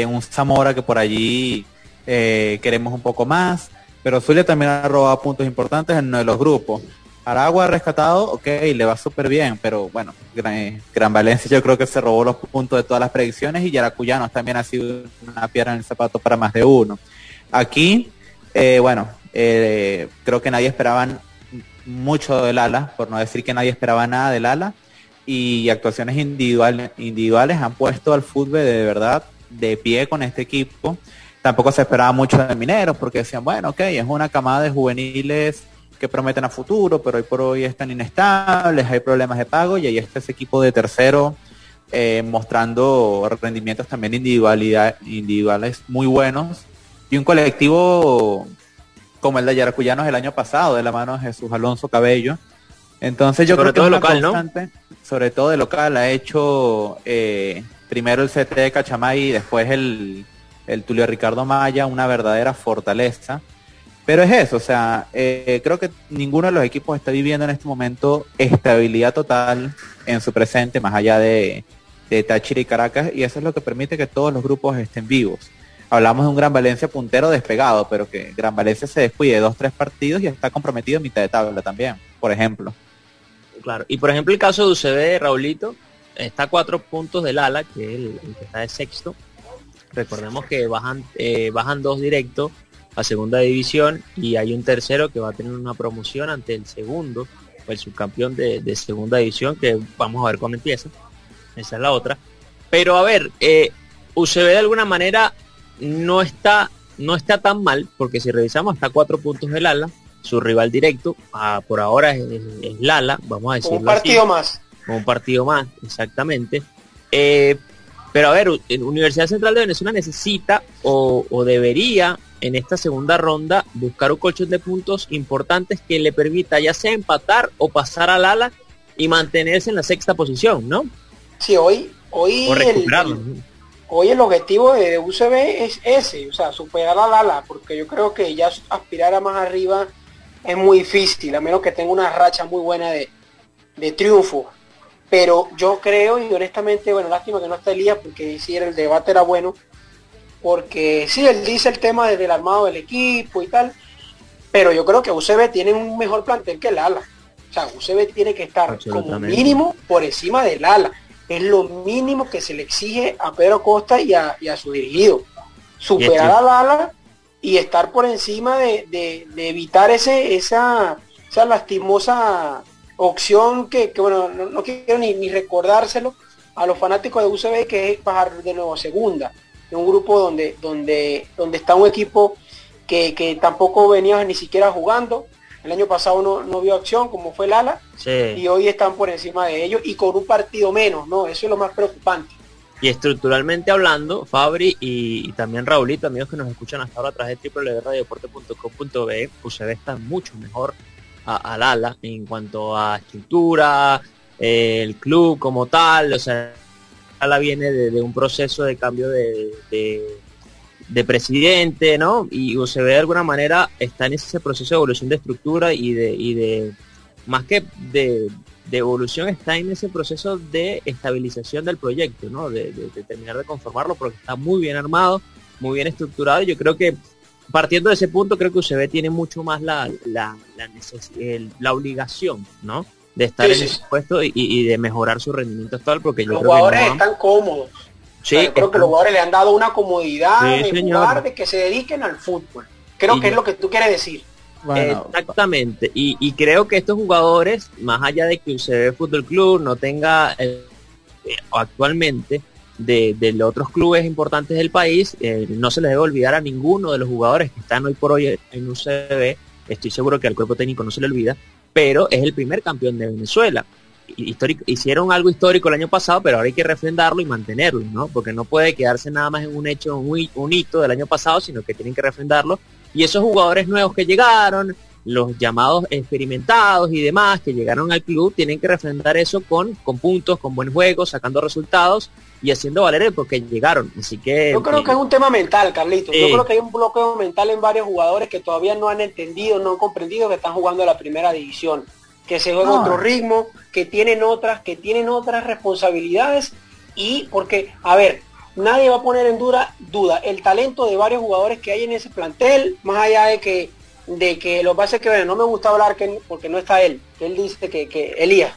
un Zamora que por allí eh, queremos un poco más, pero Zulia también ha robado puntos importantes en uno de los grupos. Aragua ha rescatado, ok, le va súper bien, pero bueno, Gran, Valencia yo creo que se robó los puntos de todas las predicciones y Yaracuyanos también ha sido una piedra en el zapato para más de uno. Aquí, eh, bueno, eh, creo que nadie esperaba mucho del ala, por no decir que nadie esperaba nada del ala, y actuaciones individuales han puesto al fútbol de verdad de pie con este equipo tampoco se esperaba mucho de mineros porque decían, bueno, ok, es una camada de juveniles que prometen a futuro, pero hoy por hoy están inestables, hay problemas de pago y ahí está ese equipo de tercero eh, mostrando rendimientos también individualidad, individuales muy buenos y un colectivo como el de Yaracuyanos el año pasado, de la mano de Jesús Alonso Cabello. Entonces yo creo que es local, constante, sobre todo de local, ha hecho eh, primero el CT de Cachamay y después el, el Tulio Ricardo Maya, una verdadera fortaleza. Pero es eso, o sea, eh, creo que ninguno de los equipos está viviendo en este momento estabilidad total en su presente, más allá de, de Táchira y Caracas, y eso es lo que permite que todos los grupos estén vivos. Hablamos de un Gran Valencia puntero despegado, pero que Gran Valencia se descuide dos, tres partidos y está comprometido en mitad de tabla también, por ejemplo. Claro, y por ejemplo el caso de UCB, Raulito, está a cuatro puntos del ala, que es el que está de sexto, Recordemos que bajan, eh, bajan dos directos a segunda división y hay un tercero que va a tener una promoción ante el segundo, el subcampeón de, segunda división, que vamos a ver cómo empieza. Esa es la otra. Pero a ver, eh, UCB de alguna manera no está, no está tan mal, porque si revisamos hasta cuatro puntos del ala, su rival directo, ah, por ahora es, Lala, vamos a decirlo Un partido más. Un partido más, exactamente. Eh, pero a ver, Universidad Central de Venezuela necesita o, debería en esta segunda ronda buscar un colchón de puntos importantes que le permita ya sea empatar o pasar al ala y mantenerse en la sexta posición, ¿no? Sí, hoy, hoy, el, hoy el objetivo de UCB es ese, o sea, superar al ala, porque yo creo que ya aspirar a más arriba es muy difícil, a menos que tenga una racha muy buena de, de triunfo. Pero yo creo y honestamente, bueno, lástima que no está Elías porque si el debate era bueno, porque sí, él dice el tema desde el armado del equipo y tal, pero yo creo que UCB tiene un mejor plantel que el ala. O sea, UCB tiene que estar como mínimo por encima del ala. Es lo mínimo que se le exige a Pedro Costa y a, su dirigido. Superar al ala y estar por encima de, de evitar ese, esa, esa lastimosa opción que, bueno, no, quiero ni, recordárselo a los fanáticos de UCB que es bajar de nuevo a segunda, de un grupo donde, donde, donde está un equipo que, tampoco venía ni siquiera jugando. El año pasado no, no vio acción como fue el ala y hoy están por encima de ellos y con un partido menos, ¿no? Eso es lo más preocupante. Y estructuralmente hablando, Fabri y, también Raulito, amigos que nos escuchan hasta ahora a través de www.radiodeporte.com.be, UCB está mucho mejor al ala en cuanto a estructura, eh, el club como tal, o sea, ala viene de, un proceso de cambio de, de, presidente, ¿no? Y se ve de alguna manera está en ese proceso de evolución de estructura y de, y de más que de, evolución está en ese proceso de estabilización del proyecto, ¿no? De, terminar de conformarlo porque está muy bien armado, muy bien estructurado. Y yo creo que partiendo de ese punto, creo que UCB tiene mucho más la, la, la, obligación, ¿no? De estar en ese puesto y, de mejorar su rendimiento actual, porque los jugadores están cómodos. Sí, creo que los jugadores le han dado una comodidad de jugar, de que se dediquen al fútbol. Creo que es lo que tú quieres decir. Exactamente. Y, creo que estos jugadores, más allá de que UCB Fútbol Club no tenga eh, actualmente de, de otros clubes importantes del país, eh, no se les debe olvidar a ninguno de los jugadores que están hoy por hoy en UCB, estoy seguro que al cuerpo técnico no se le olvida, pero es el primer campeón de Venezuela. Histórico, hicieron algo histórico el año pasado, pero ahora hay que refrendarlo y mantenerlo, ¿no? Porque no puede quedarse nada más en un hecho, un, un hito del año pasado, sino que tienen que refrendarlo. Y esos jugadores nuevos que llegaron, los llamados experimentados y demás que llegaron al club, tienen que refrendar eso con, con puntos, con buen juego, sacando resultados y haciendo valer porque llegaron. Así que. Yo creo que es un tema mental, Carlito. Yo creo que hay un bloqueo mental en varios jugadores que todavía no han entendido, no han comprendido que están jugando a la primera división. Que se juega otro ritmo, que tienen otras, que tienen otras responsabilidades. Y porque, a ver, nadie va a poner en duda, duda el talento de varios jugadores que hay en ese plantel, más allá de que de que lo que pasa es que bueno, no me gusta hablar que, porque no está él, que él dice que, que Elías,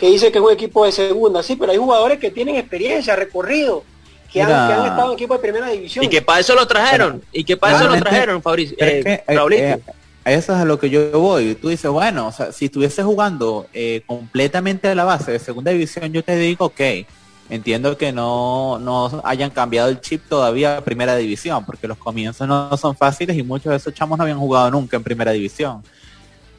que dice que es un equipo de segunda, sí, pero hay jugadores que tienen experiencia, recorrido, que, han, estado en equipo de primera división. Y que para eso lo trajeron, y que para eso lo trajeron, Fabricio. Eh, eh, eh, eso es a lo que yo voy. Tú dices, bueno, o sea, si estuviese jugando completamente a la base de segunda división, yo te digo, ok, entiendo que no, no hayan cambiado el chip todavía a primera división, porque los comienzos no son fáciles y muchos de esos chamos no habían jugado nunca en primera división.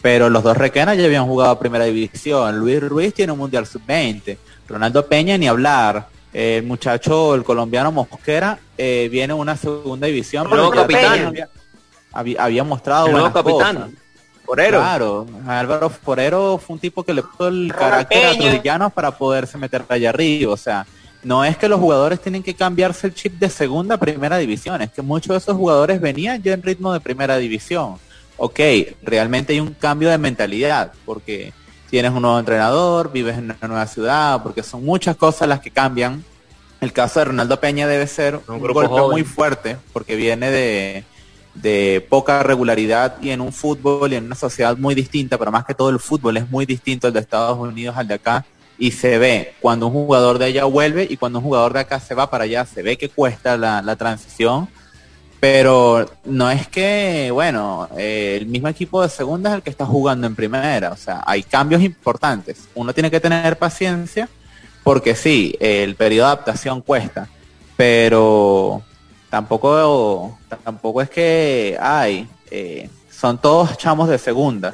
Pero los dos Requenas ya habían jugado primera división. Luis Ruiz tiene un Mundial Sub-20. Ronaldo Peña ni hablar. El muchacho, el colombiano Mosquera, eh, viene una segunda división. Nuevo capitán. Había, mostrado el nuevo capitán. Forero. Claro, Álvaro Forero fue un tipo que le puso el carácter a Trujillano para poderse meter allá arriba. O sea, no es que los jugadores tienen que cambiarse el chip de segunda a primera división, es que muchos de esos jugadores venían ya en ritmo de primera división ok, realmente hay un cambio de mentalidad, porque tienes un nuevo entrenador, vives en una nueva ciudad, porque son muchas cosas las que cambian. El caso de Ronaldo Peña debe ser un, golpe muy fuerte, porque viene de, de poca regularidad y en un fútbol y en una sociedad muy distinta, pero más que todo el fútbol es muy distinto el de Estados Unidos al de acá y se ve cuando un jugador de allá vuelve y cuando un jugador de acá se va para allá, se ve que cuesta la, la transición pero no es que, bueno, eh, el mismo equipo de segunda es el que está jugando en primera. O sea, hay cambios importantes. Uno tiene que tener paciencia porque sí, el periodo de adaptación cuesta. Pero tampoco, tampoco es que hay. Eh, son todos chamos de segunda.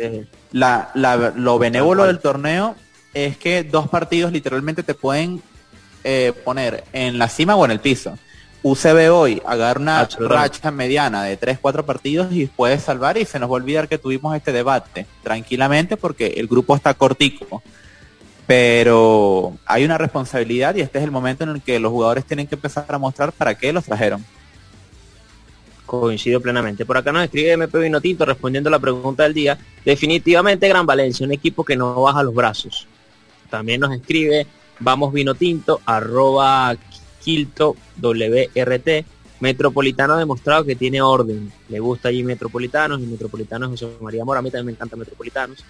La, lo benévolo del torneo es que dos partidos literalmente te pueden eh, poner en la cima o en el piso. UCB hoy agarra una racha mediana de 3, 4 partidos y puede salvar y se nos va a olvidar que tuvimos este debate tranquilamente porque el grupo está cortico. Pero hay una responsabilidad y este es el momento en el que los jugadores tienen que empezar a mostrar para qué los trajeron. Coincido plenamente. Por acá nos escribe MP Vinotinto respondiendo a la pregunta del día. Definitivamente Gran Valencia, un equipo que no baja los brazos. También nos escribe Vamos Vinotinto, arroba Quilto WRT. Metropolitano ha demostrado que tiene orden. Le gusta allí Metropolitanos y Metropolitanos José María Mora. A mí también me encanta Metropolitanos.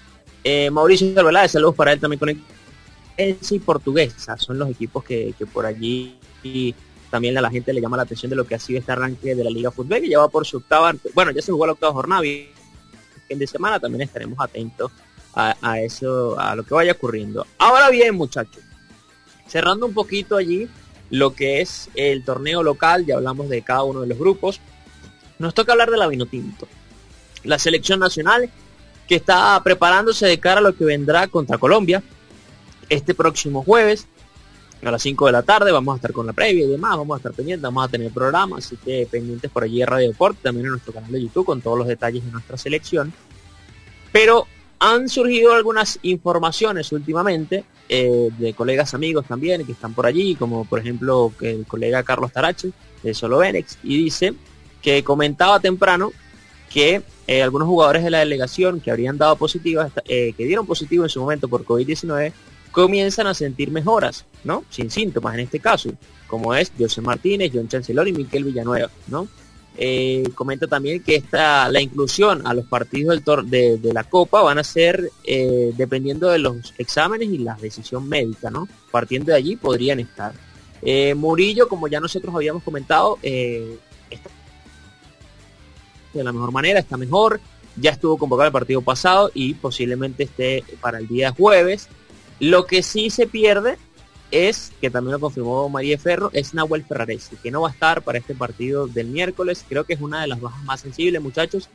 Eh, Mauricio Salveláez, saludos para él también con el y Portuguesa. Son los equipos que, por allí y también a la gente le llama la atención de lo que ha sido este arranque de la Liga Fútbol que lleva por su octava, bueno, ya se jugó la octava jornada y en de semana también estaremos atentos a, eso, a lo que vaya ocurriendo. Ahora bien, muchachos, cerrando un poquito allí lo que es el torneo local, ya hablamos de cada uno de los grupos. Nos toca hablar de la Vinotinto. La selección nacional que está preparándose de cara a lo que vendrá contra Colombia este próximo jueves a las 5 de la tarde. Vamos a estar con la previa y demás, vamos a estar pendientes, vamos a tener programa, así que pendientes por allí de Radio Deporte, también en nuestro canal de YouTube con todos los detalles de nuestra selección. Pero han surgido algunas informaciones últimamente eh, de colegas amigos también que están por allí, como por ejemplo el colega Carlos Tarache de Solo Venex, y dice que comentaba temprano que eh, algunos jugadores de la delegación que habrían dado positivas, eh, que dieron positivo en su momento por COVID-19, comienzan a sentir mejoras, ¿no? Sin síntomas en este caso, como es José Martínez, John Chancellor y Miquel Villanueva, ¿no? Eh, comenta también que esta, la inclusión a los partidos de, la Copa van a ser eh, dependiendo de los exámenes y la decisión médica, ¿no? Partiendo de allí podrían estar. Eh, Murillo, como ya nosotros habíamos comentado, está de la mejor manera, está mejor, ya estuvo convocado el partido pasado y posiblemente esté para el día jueves. Lo que sí se pierde es, que también lo confirmó María Ferro, es Nahuel Ferraresi, que no va a estar para este partido del miércoles. Creo que es una de las bajas más sensibles, muchachos.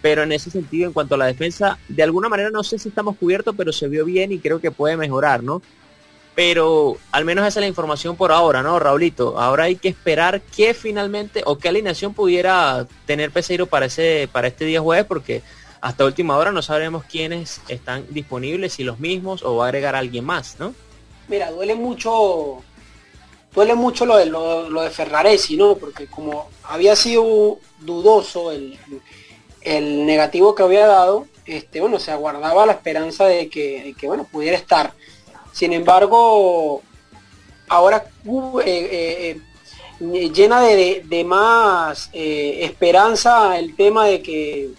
Pero en ese sentido, en cuanto a la defensa, de alguna manera no sé si estamos cubiertos, pero se vio bien y creo que puede mejorar, ¿no? Pero al menos esa es la información por ahora, ¿no, Raulito? Ahora hay que esperar que finalmente o qué alineación pudiera tener Peseiro para, ese, para este día jueves, porque hasta última hora no sabremos quiénes están disponibles, si los mismos o va a agregar alguien más, ¿no? Mira, duele mucho, duele mucho lo de, lo, de Ferraresi, ¿no? Porque como había sido dudoso el, negativo que había dado, este, bueno, se aguardaba la esperanza de que, bueno, pudiera estar. Sin embargo, ahora uh, eh, eh, llena de, más eh, esperanza el tema de que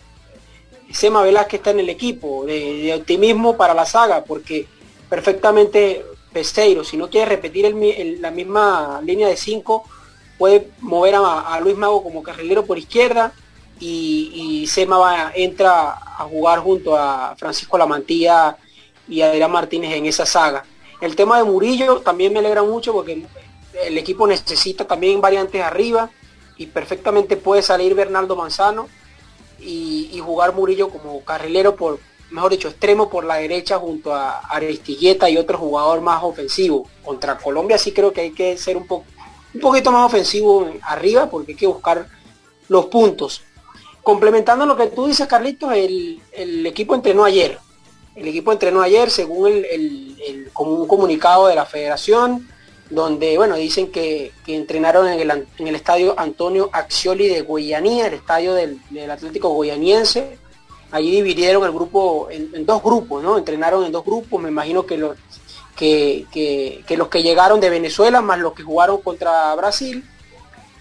Sema Velázquez está en el equipo, de optimismo para la saga, porque perfectamente Peseiro, si no quiere repetir la misma línea de 5, puede mover a, Luis Mago como carrilero por izquierda y, Sema entra a jugar junto a Francisco Lamantía y Adrián Martínez en esa saga. El tema de Murillo también me alegra mucho porque el equipo necesita también variantes arriba y perfectamente puede salir Bernardo Manzano y, y jugar Murillo como carrilero por, mejor dicho, extremo por la derecha junto a Aristilleta y otro jugador más ofensivo. Contra Colombia sí creo que hay que ser un, poco un poquito más ofensivo arriba porque hay que buscar los puntos. Complementando lo que tú dices, Carlitos, el, equipo entrenó ayer. El equipo entrenó ayer según el, un comunicado de la federación, donde bueno, dicen que, entrenaron en el, en el, estadio Antonio Accioli de Guayanía, el estadio del, del Atlético Guayaniense allí dividieron el grupo en, dos grupos, ¿no? Entrenaron en dos grupos, me imagino que los que, llegaron de Venezuela más los que jugaron contra Brasil.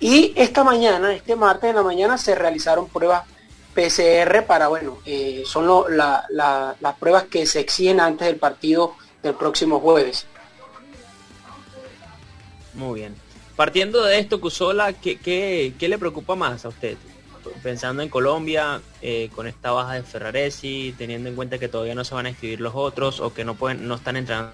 Y esta mañana, este martes en la mañana, se realizaron pruebas PCR para, bueno, eh, son las pruebas que se exigen antes del partido del próximo jueves. Muy bien. Partiendo de esto, Cusola, ¿qué, qué le preocupa más a usted? Pensando en Colombia, eh, con esta baja de Ferraresi, teniendo en cuenta que todavía no se van a escribir los otros o que no pueden, no están entrando.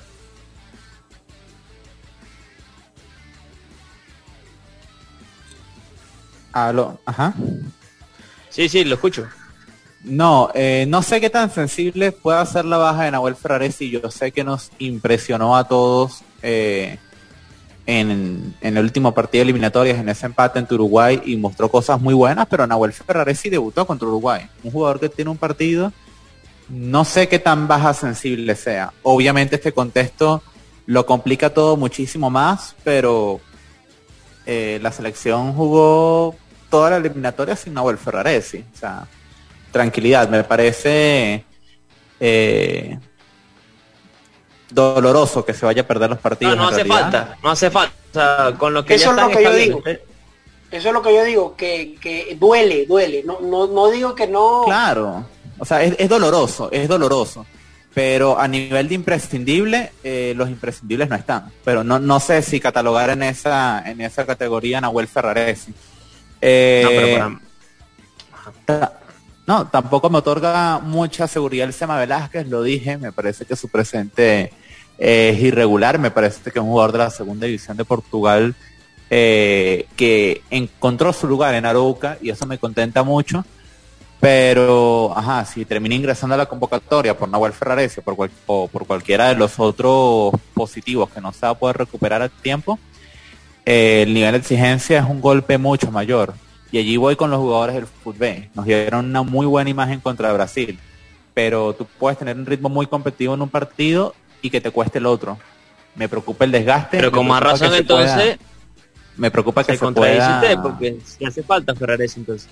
Aló, ajá. Sí, sí, lo escucho. No, eh, no sé qué tan sensible puede ser la baja de Nahuel Ferraresi. Yo sé que nos impresionó a todos eh, en, el último partido de eliminatorias, en ese empate en Uruguay, y mostró cosas muy buenas, pero Nahuel Ferraresi debutó contra Uruguay. Un jugador que tiene un partido, no sé qué tan baja sensible sea. Obviamente este contexto lo complica todo muchísimo más, pero eh, la selección jugó toda la eliminatoria sin Nahuel Ferraresi. O sea, tranquilidad, me parece eh, doloroso que se vaya a perder los partidos. No, no hace falta, no hace falta. con lo que Eso es lo que yo digo. Eso es lo que yo digo, que, que duele, duele. No, no, no digo que no. Claro, o sea, es, doloroso, es doloroso. Pero a nivel de imprescindible, eh, los imprescindibles no están. Pero no, no sé si catalogar en esa, en esa categoría Nahuel Ferraresi. Eh, no, tampoco me otorga mucha seguridad el Sema Velázquez, lo dije, me parece que su presente es irregular, me parece que es un jugador de la segunda división de Portugal eh, que encontró su lugar en Arouca y eso me contenta mucho. Pero, ajá, si termina ingresando a la convocatoria por Nahuel Ferrarese por o por cualquiera de los otros positivos que no se va a poder recuperar a tiempo, eh, el nivel de exigencia es un golpe mucho mayor. Y allí voy con los jugadores del fútbol. Nos dieron una muy buena imagen contra Brasil. Pero tú puedes tener un ritmo muy competitivo en un partido y que te cueste el otro. Me preocupa el desgaste. Pero con más razón entonces... me preocupa que se, se pueda... usted porque si hace falta Ferrares entonces.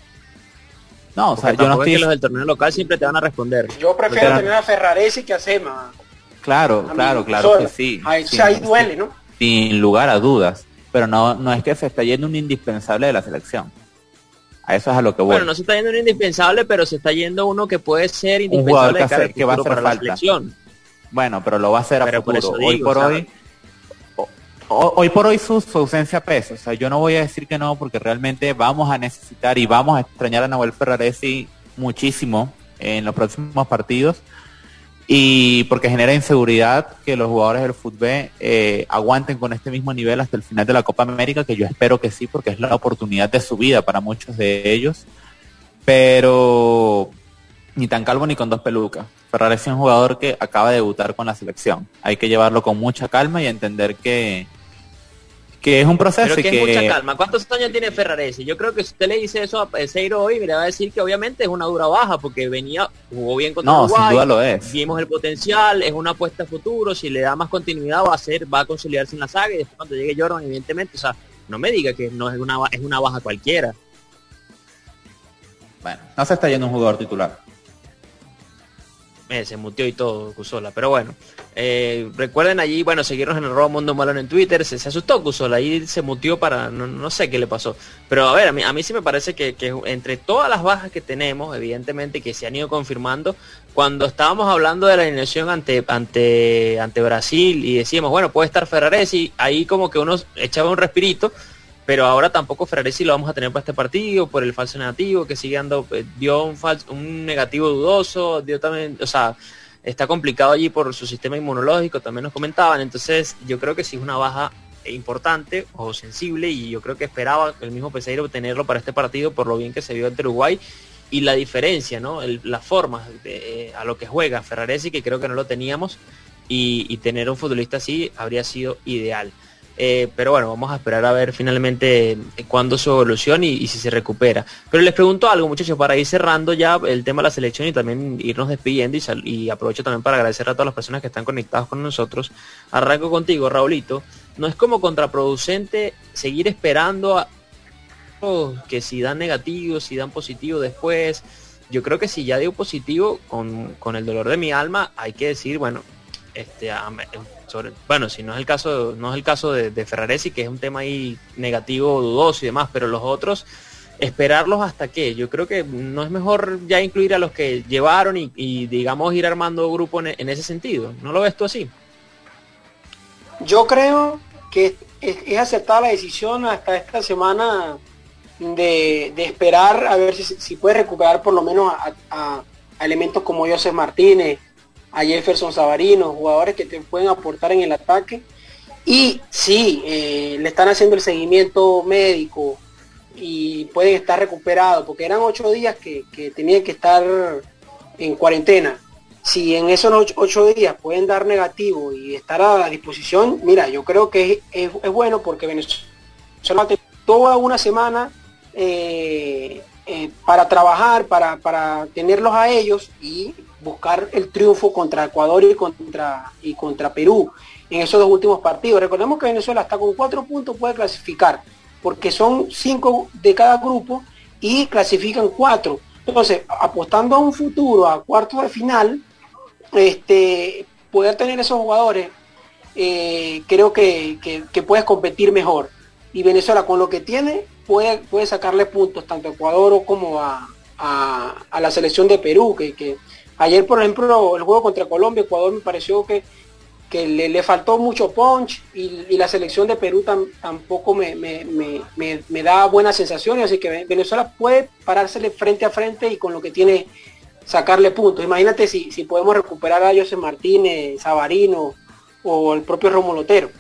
No, o sea, yo no estoy... que los del torneo local siempre te van a responder. Yo prefiero tener a Ferraresi que a Sema. Claro, claro, claro que sí. Ahí, ahí duele, ¿no? Sin lugar a dudas. Pero no, no es que se está yendo un indispensable de la selección. A eso es a lo que voy. Bueno, no se está yendo un indispensable, pero se está yendo uno que puede ser indispensable que, que va a hacer para falta. la selección. Bueno, pero lo va a hacer a futuro. hoy por hoy, hoy por hoy su, ausencia pesa. O sea, yo no voy a decir que no, porque realmente vamos a necesitar y vamos a extrañar a Nahuel Ferraresi muchísimo en los próximos partidos. Y porque genera inseguridad que los jugadores del fútbol eh, aguanten con este mismo nivel hasta el final de la Copa América, que yo espero que sí, porque es la oportunidad de su vida para muchos de ellos. Pero ni tan calvo ni con dos pelucas. Ferrari es un jugador que acaba de debutar con la selección. Hay que llevarlo con mucha calma y entender que, que es un proceso. Pero que, es mucha calma. ¿Cuántos años tiene Ferraresi? Yo creo que si usted le dice eso a Peseiro hoy, le va a decir que obviamente es una dura baja porque venía, jugó bien contra no, sin duda lo es. Vimos el potencial, es una apuesta a futuro, si le da más continuidad va a ser, va a consolidarse en la saga y después cuando llegue Jordan, evidentemente, o sea, no me diga que no es una es una baja cualquiera. Bueno, no se está yendo un jugador titular. Eh, se mutió y todo, Cusola. Pero bueno, eh, recuerden allí, bueno, seguirnos en el Robo Mundo Malón en Twitter. Se, asustó Cusola, ahí se mutió para, no, sé qué le pasó. Pero a ver, a mí, a mí sí me parece que, entre todas las bajas que tenemos, evidentemente que se han ido confirmando, cuando estábamos hablando de la alineación ante, ante, ante Brasil y decíamos, bueno, puede estar Ferraresi, ahí como que uno echaba un respirito pero ahora tampoco Ferraresi lo vamos a tener para este partido por el falso negativo que sigue dando eh, dio un falso un negativo dudoso dio también o sea está complicado allí por su sistema inmunológico también nos comentaban. Entonces yo creo que sí es una baja importante o sensible y yo creo que esperaba el mismo Peseiro tenerlo para este partido por lo bien que se vio ante Uruguay y la diferencia no el, la forma de, eh, a lo que juega Ferraresi que creo que no lo teníamos y tener un futbolista así habría sido ideal eh, pero bueno, vamos a esperar a ver finalmente eh, cuándo su evolución y, si se recupera. Pero les pregunto algo, muchachos, para ir cerrando ya el tema de la selección y también irnos despidiendo y, y aprovecho también para agradecer a todas las personas que están conectadas con nosotros. Arranco contigo, Raulito. ¿No es como contraproducente seguir esperando a que si dan negativo, si dan positivo después? Yo creo que si ya dio positivo con, con el dolor de mi alma, hay que decir, bueno, este, bueno, si no es el caso, no es el caso de, Ferraresi, que es un tema ahí negativo, dudoso y demás, pero los otros, esperarlos hasta qué. Yo creo que no es mejor ya incluir a los que llevaron y, digamos ir armando grupo en, ese sentido. ¿No lo ves tú así? Yo creo que es, aceptada la decisión hasta esta semana de, esperar a ver si, puede recuperar por lo menos a, a elementos como José Martínez, a Jefferson Savarino, jugadores que te pueden aportar en el ataque. Y sí, eh, le están haciendo el seguimiento médico y pueden estar recuperados, porque eran ocho días que, tenían que estar en cuarentena. Si en esos ocho, días pueden dar negativo y estar a disposición, mira, yo creo que es, bueno porque Venezuela toda una semana eh, eh, para trabajar, para, para tenerlos a ellos y buscar el triunfo contra Ecuador y contra, y contra Perú en esos dos últimos partidos. Recordemos que Venezuela hasta con cuatro puntos puede clasificar, porque son cinco de cada grupo y clasifican cuatro. Entonces, apostando a un futuro, a cuartos de final, este, poder tener esos jugadores, eh, creo que, puedes competir mejor. Y Venezuela con lo que tiene puede, puede sacarle puntos tanto a Ecuador como a, la selección de Perú, que, que ayer, por ejemplo, el juego contra Colombia, Ecuador me pareció que que le, faltó mucho punch y, la selección de Perú tampoco me, da buenas sensaciones, así que Venezuela puede parársele frente a frente y con lo que tiene sacarle puntos. Imagínate si, si podemos recuperar a José Martínez, Sabarino o el propio Romolotero.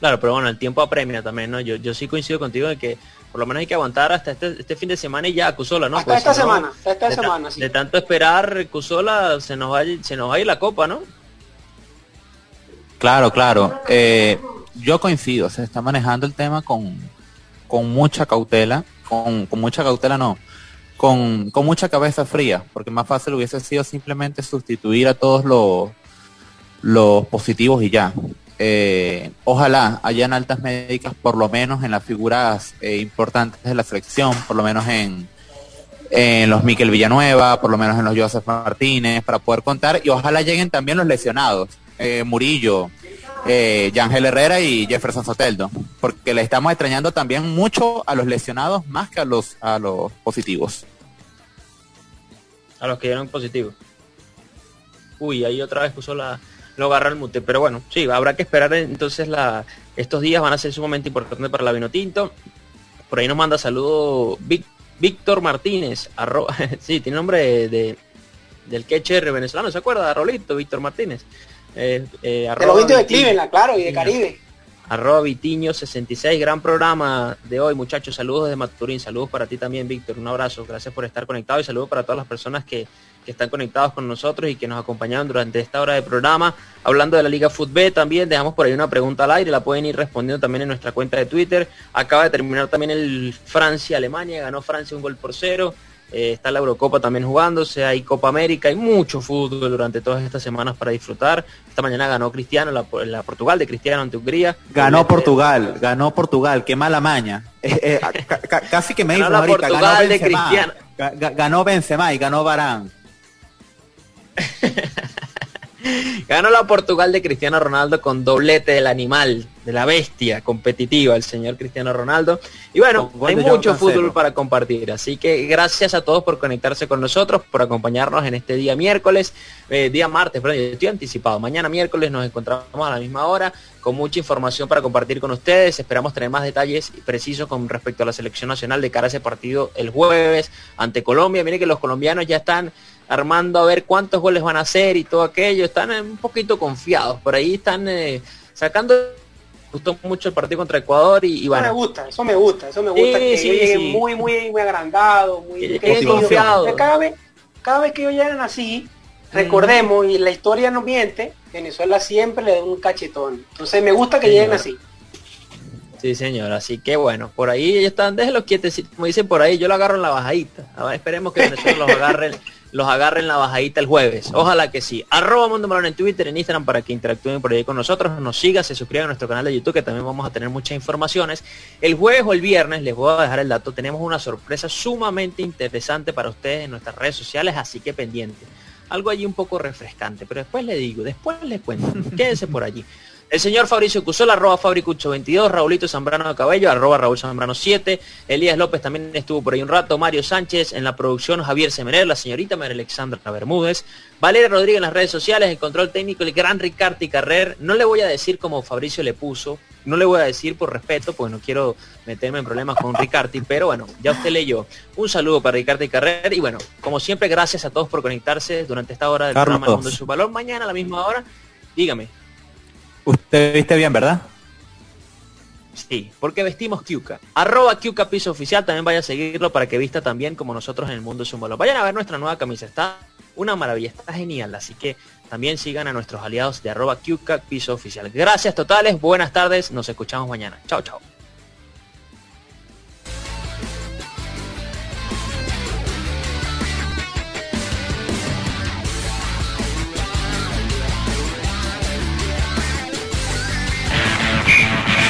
Claro, pero bueno, el tiempo apremia también, ¿no? Yo, yo sí coincido contigo en que por lo menos hay que aguantar hasta este, este fin de semana y ya Cusola, ¿no? Hasta pues esta semana, hasta esta semana, De tanto esperar Cusola se nos va, se nos va a ir la copa, ¿no? Claro, claro. Eh, yo coincido, se está manejando el tema con, con mucha cautela, con, con mucha cautela no, con, con mucha cabeza fría, porque más fácil hubiese sido simplemente sustituir a todos los, los positivos y ya. Eh, ojalá hayan altas médicas, por lo menos en las figuras eh, importantes de la selección, por lo menos en, en los Miquel Villanueva, por lo menos en los Joseph Martínez, para poder contar, y ojalá lleguen también los lesionados, eh, Murillo, eh, Yangel Herrera y Jefferson Soteldo, porque le estamos extrañando también mucho a los lesionados más que a los, a los positivos. A los que dieron positivos. Uy, ahí otra vez puso la, lo agarra el mute. Pero bueno, sí, habrá que esperar entonces la, estos días van a ser sumamente importantes para la Vinotinto. Por ahí nos manda saludo Víctor Martínez, arroba, sí, tiene nombre de, del catcher venezolano, ¿se acuerda? Rolito, Víctor Martínez. Eh, eh, de de Cleveland, claro, y de Caribe. Arroba Vitiño 66, gran programa de hoy, muchachos. Saludos de Maturín, saludos para ti también, Víctor. Un abrazo, gracias por estar conectado y saludos para todas las personas que, que están conectados con nosotros y que nos acompañaron durante esta hora de programa. Hablando de la Liga Fútbol también dejamos por ahí una pregunta al aire, la pueden ir respondiendo también en nuestra cuenta de Twitter. Acaba de terminar también el Francia-Alemania, ganó Francia un gol por cero. Eh, está la Eurocopa también jugándose, hay Copa América, hay mucho fútbol durante todas estas semanas para disfrutar. Esta mañana ganó Cristiano, la, Portugal de Cristiano ante Hungría. Ganó Portugal, ganó Portugal, qué mala maña. Eh, eh, casi que me ganó la Portugal de Cristiano. Ganó Benzema y ganó Barán. Ganó la Portugal de Cristiano Ronaldo con doblete del animal, de la bestia competitiva, el señor Cristiano Ronaldo. Y bueno, hay mucho fútbol para compartir. Así que gracias a todos por conectarse con nosotros, por acompañarnos en este día miércoles, eh, día martes, perdón, estoy anticipado. Mañana miércoles nos encontramos a la misma hora con mucha información para compartir con ustedes. Esperamos tener más detalles precisos con respecto a la selección nacional de cara a ese partido el jueves ante Colombia. Miren que los colombianos ya están armando a ver cuántos goles van a hacer y todo aquello. Están un poquito confiados. Por ahí están eh, sacando gustó mucho el partido contra Ecuador y, bueno. Eso me gusta, eso me gusta, eso me gusta que muy, muy, muy agrandado, muy, confiado. Cada vez, cada vez que ellos llegan así, recordemos, y la historia no miente, Venezuela siempre le da un cachetón. Entonces me gusta que lleguen así. Sí, señor. Así que bueno, por ahí ellos están, déjenlos quietos, como dicen por ahí, yo lo agarro en la bajadita. esperemos que Venezuela los agarre los agarren la bajadita el jueves. Ojalá que sí. Arroba Mundo en Twitter, en Instagram para que interactúen por ahí con nosotros. Nos sigan, se suscriban a nuestro canal de YouTube que también vamos a tener muchas informaciones. El jueves o el viernes, les voy a dejar el dato, tenemos una sorpresa sumamente interesante para ustedes en nuestras redes sociales, así que pendiente. Algo allí un poco refrescante, pero después le digo, después les cuento. Quédense por allí. El señor Fabricio Cusola, arroba Fabricucho22, Raulito Zambrano de Cabello, arroba Raúl Zambrano 7, Elías López también estuvo por ahí un rato, Mario Sánchez en la producción, Javier Semener, la señorita María Alexandra Bermúdez, Valeria Rodríguez en las redes sociales, el control técnico, el gran Ricardo Carrer, no le voy a decir como Fabricio le puso, no le voy a decir por respeto, porque no quiero meterme en problemas con Ricardi, pero bueno, ya usted leyó. Un saludo para Ricardo Carrer y bueno, como siempre, gracias a todos por conectarse durante esta hora del programa Mundo de su Valor. Mañana a la misma hora, dígame. Usted viste bien, ¿verdad? Sí, porque vestimos Kiuka. Arroba Kiuka Piso Oficial, también vaya a seguirlo para que vista también como nosotros en el mundo valor. Vayan a ver nuestra nueva camisa, está una maravilla, está genial, así que también sigan a nuestros aliados de arroba Kiuka Piso Oficial. Gracias totales, buenas tardes, nos escuchamos mañana. Chao, chao.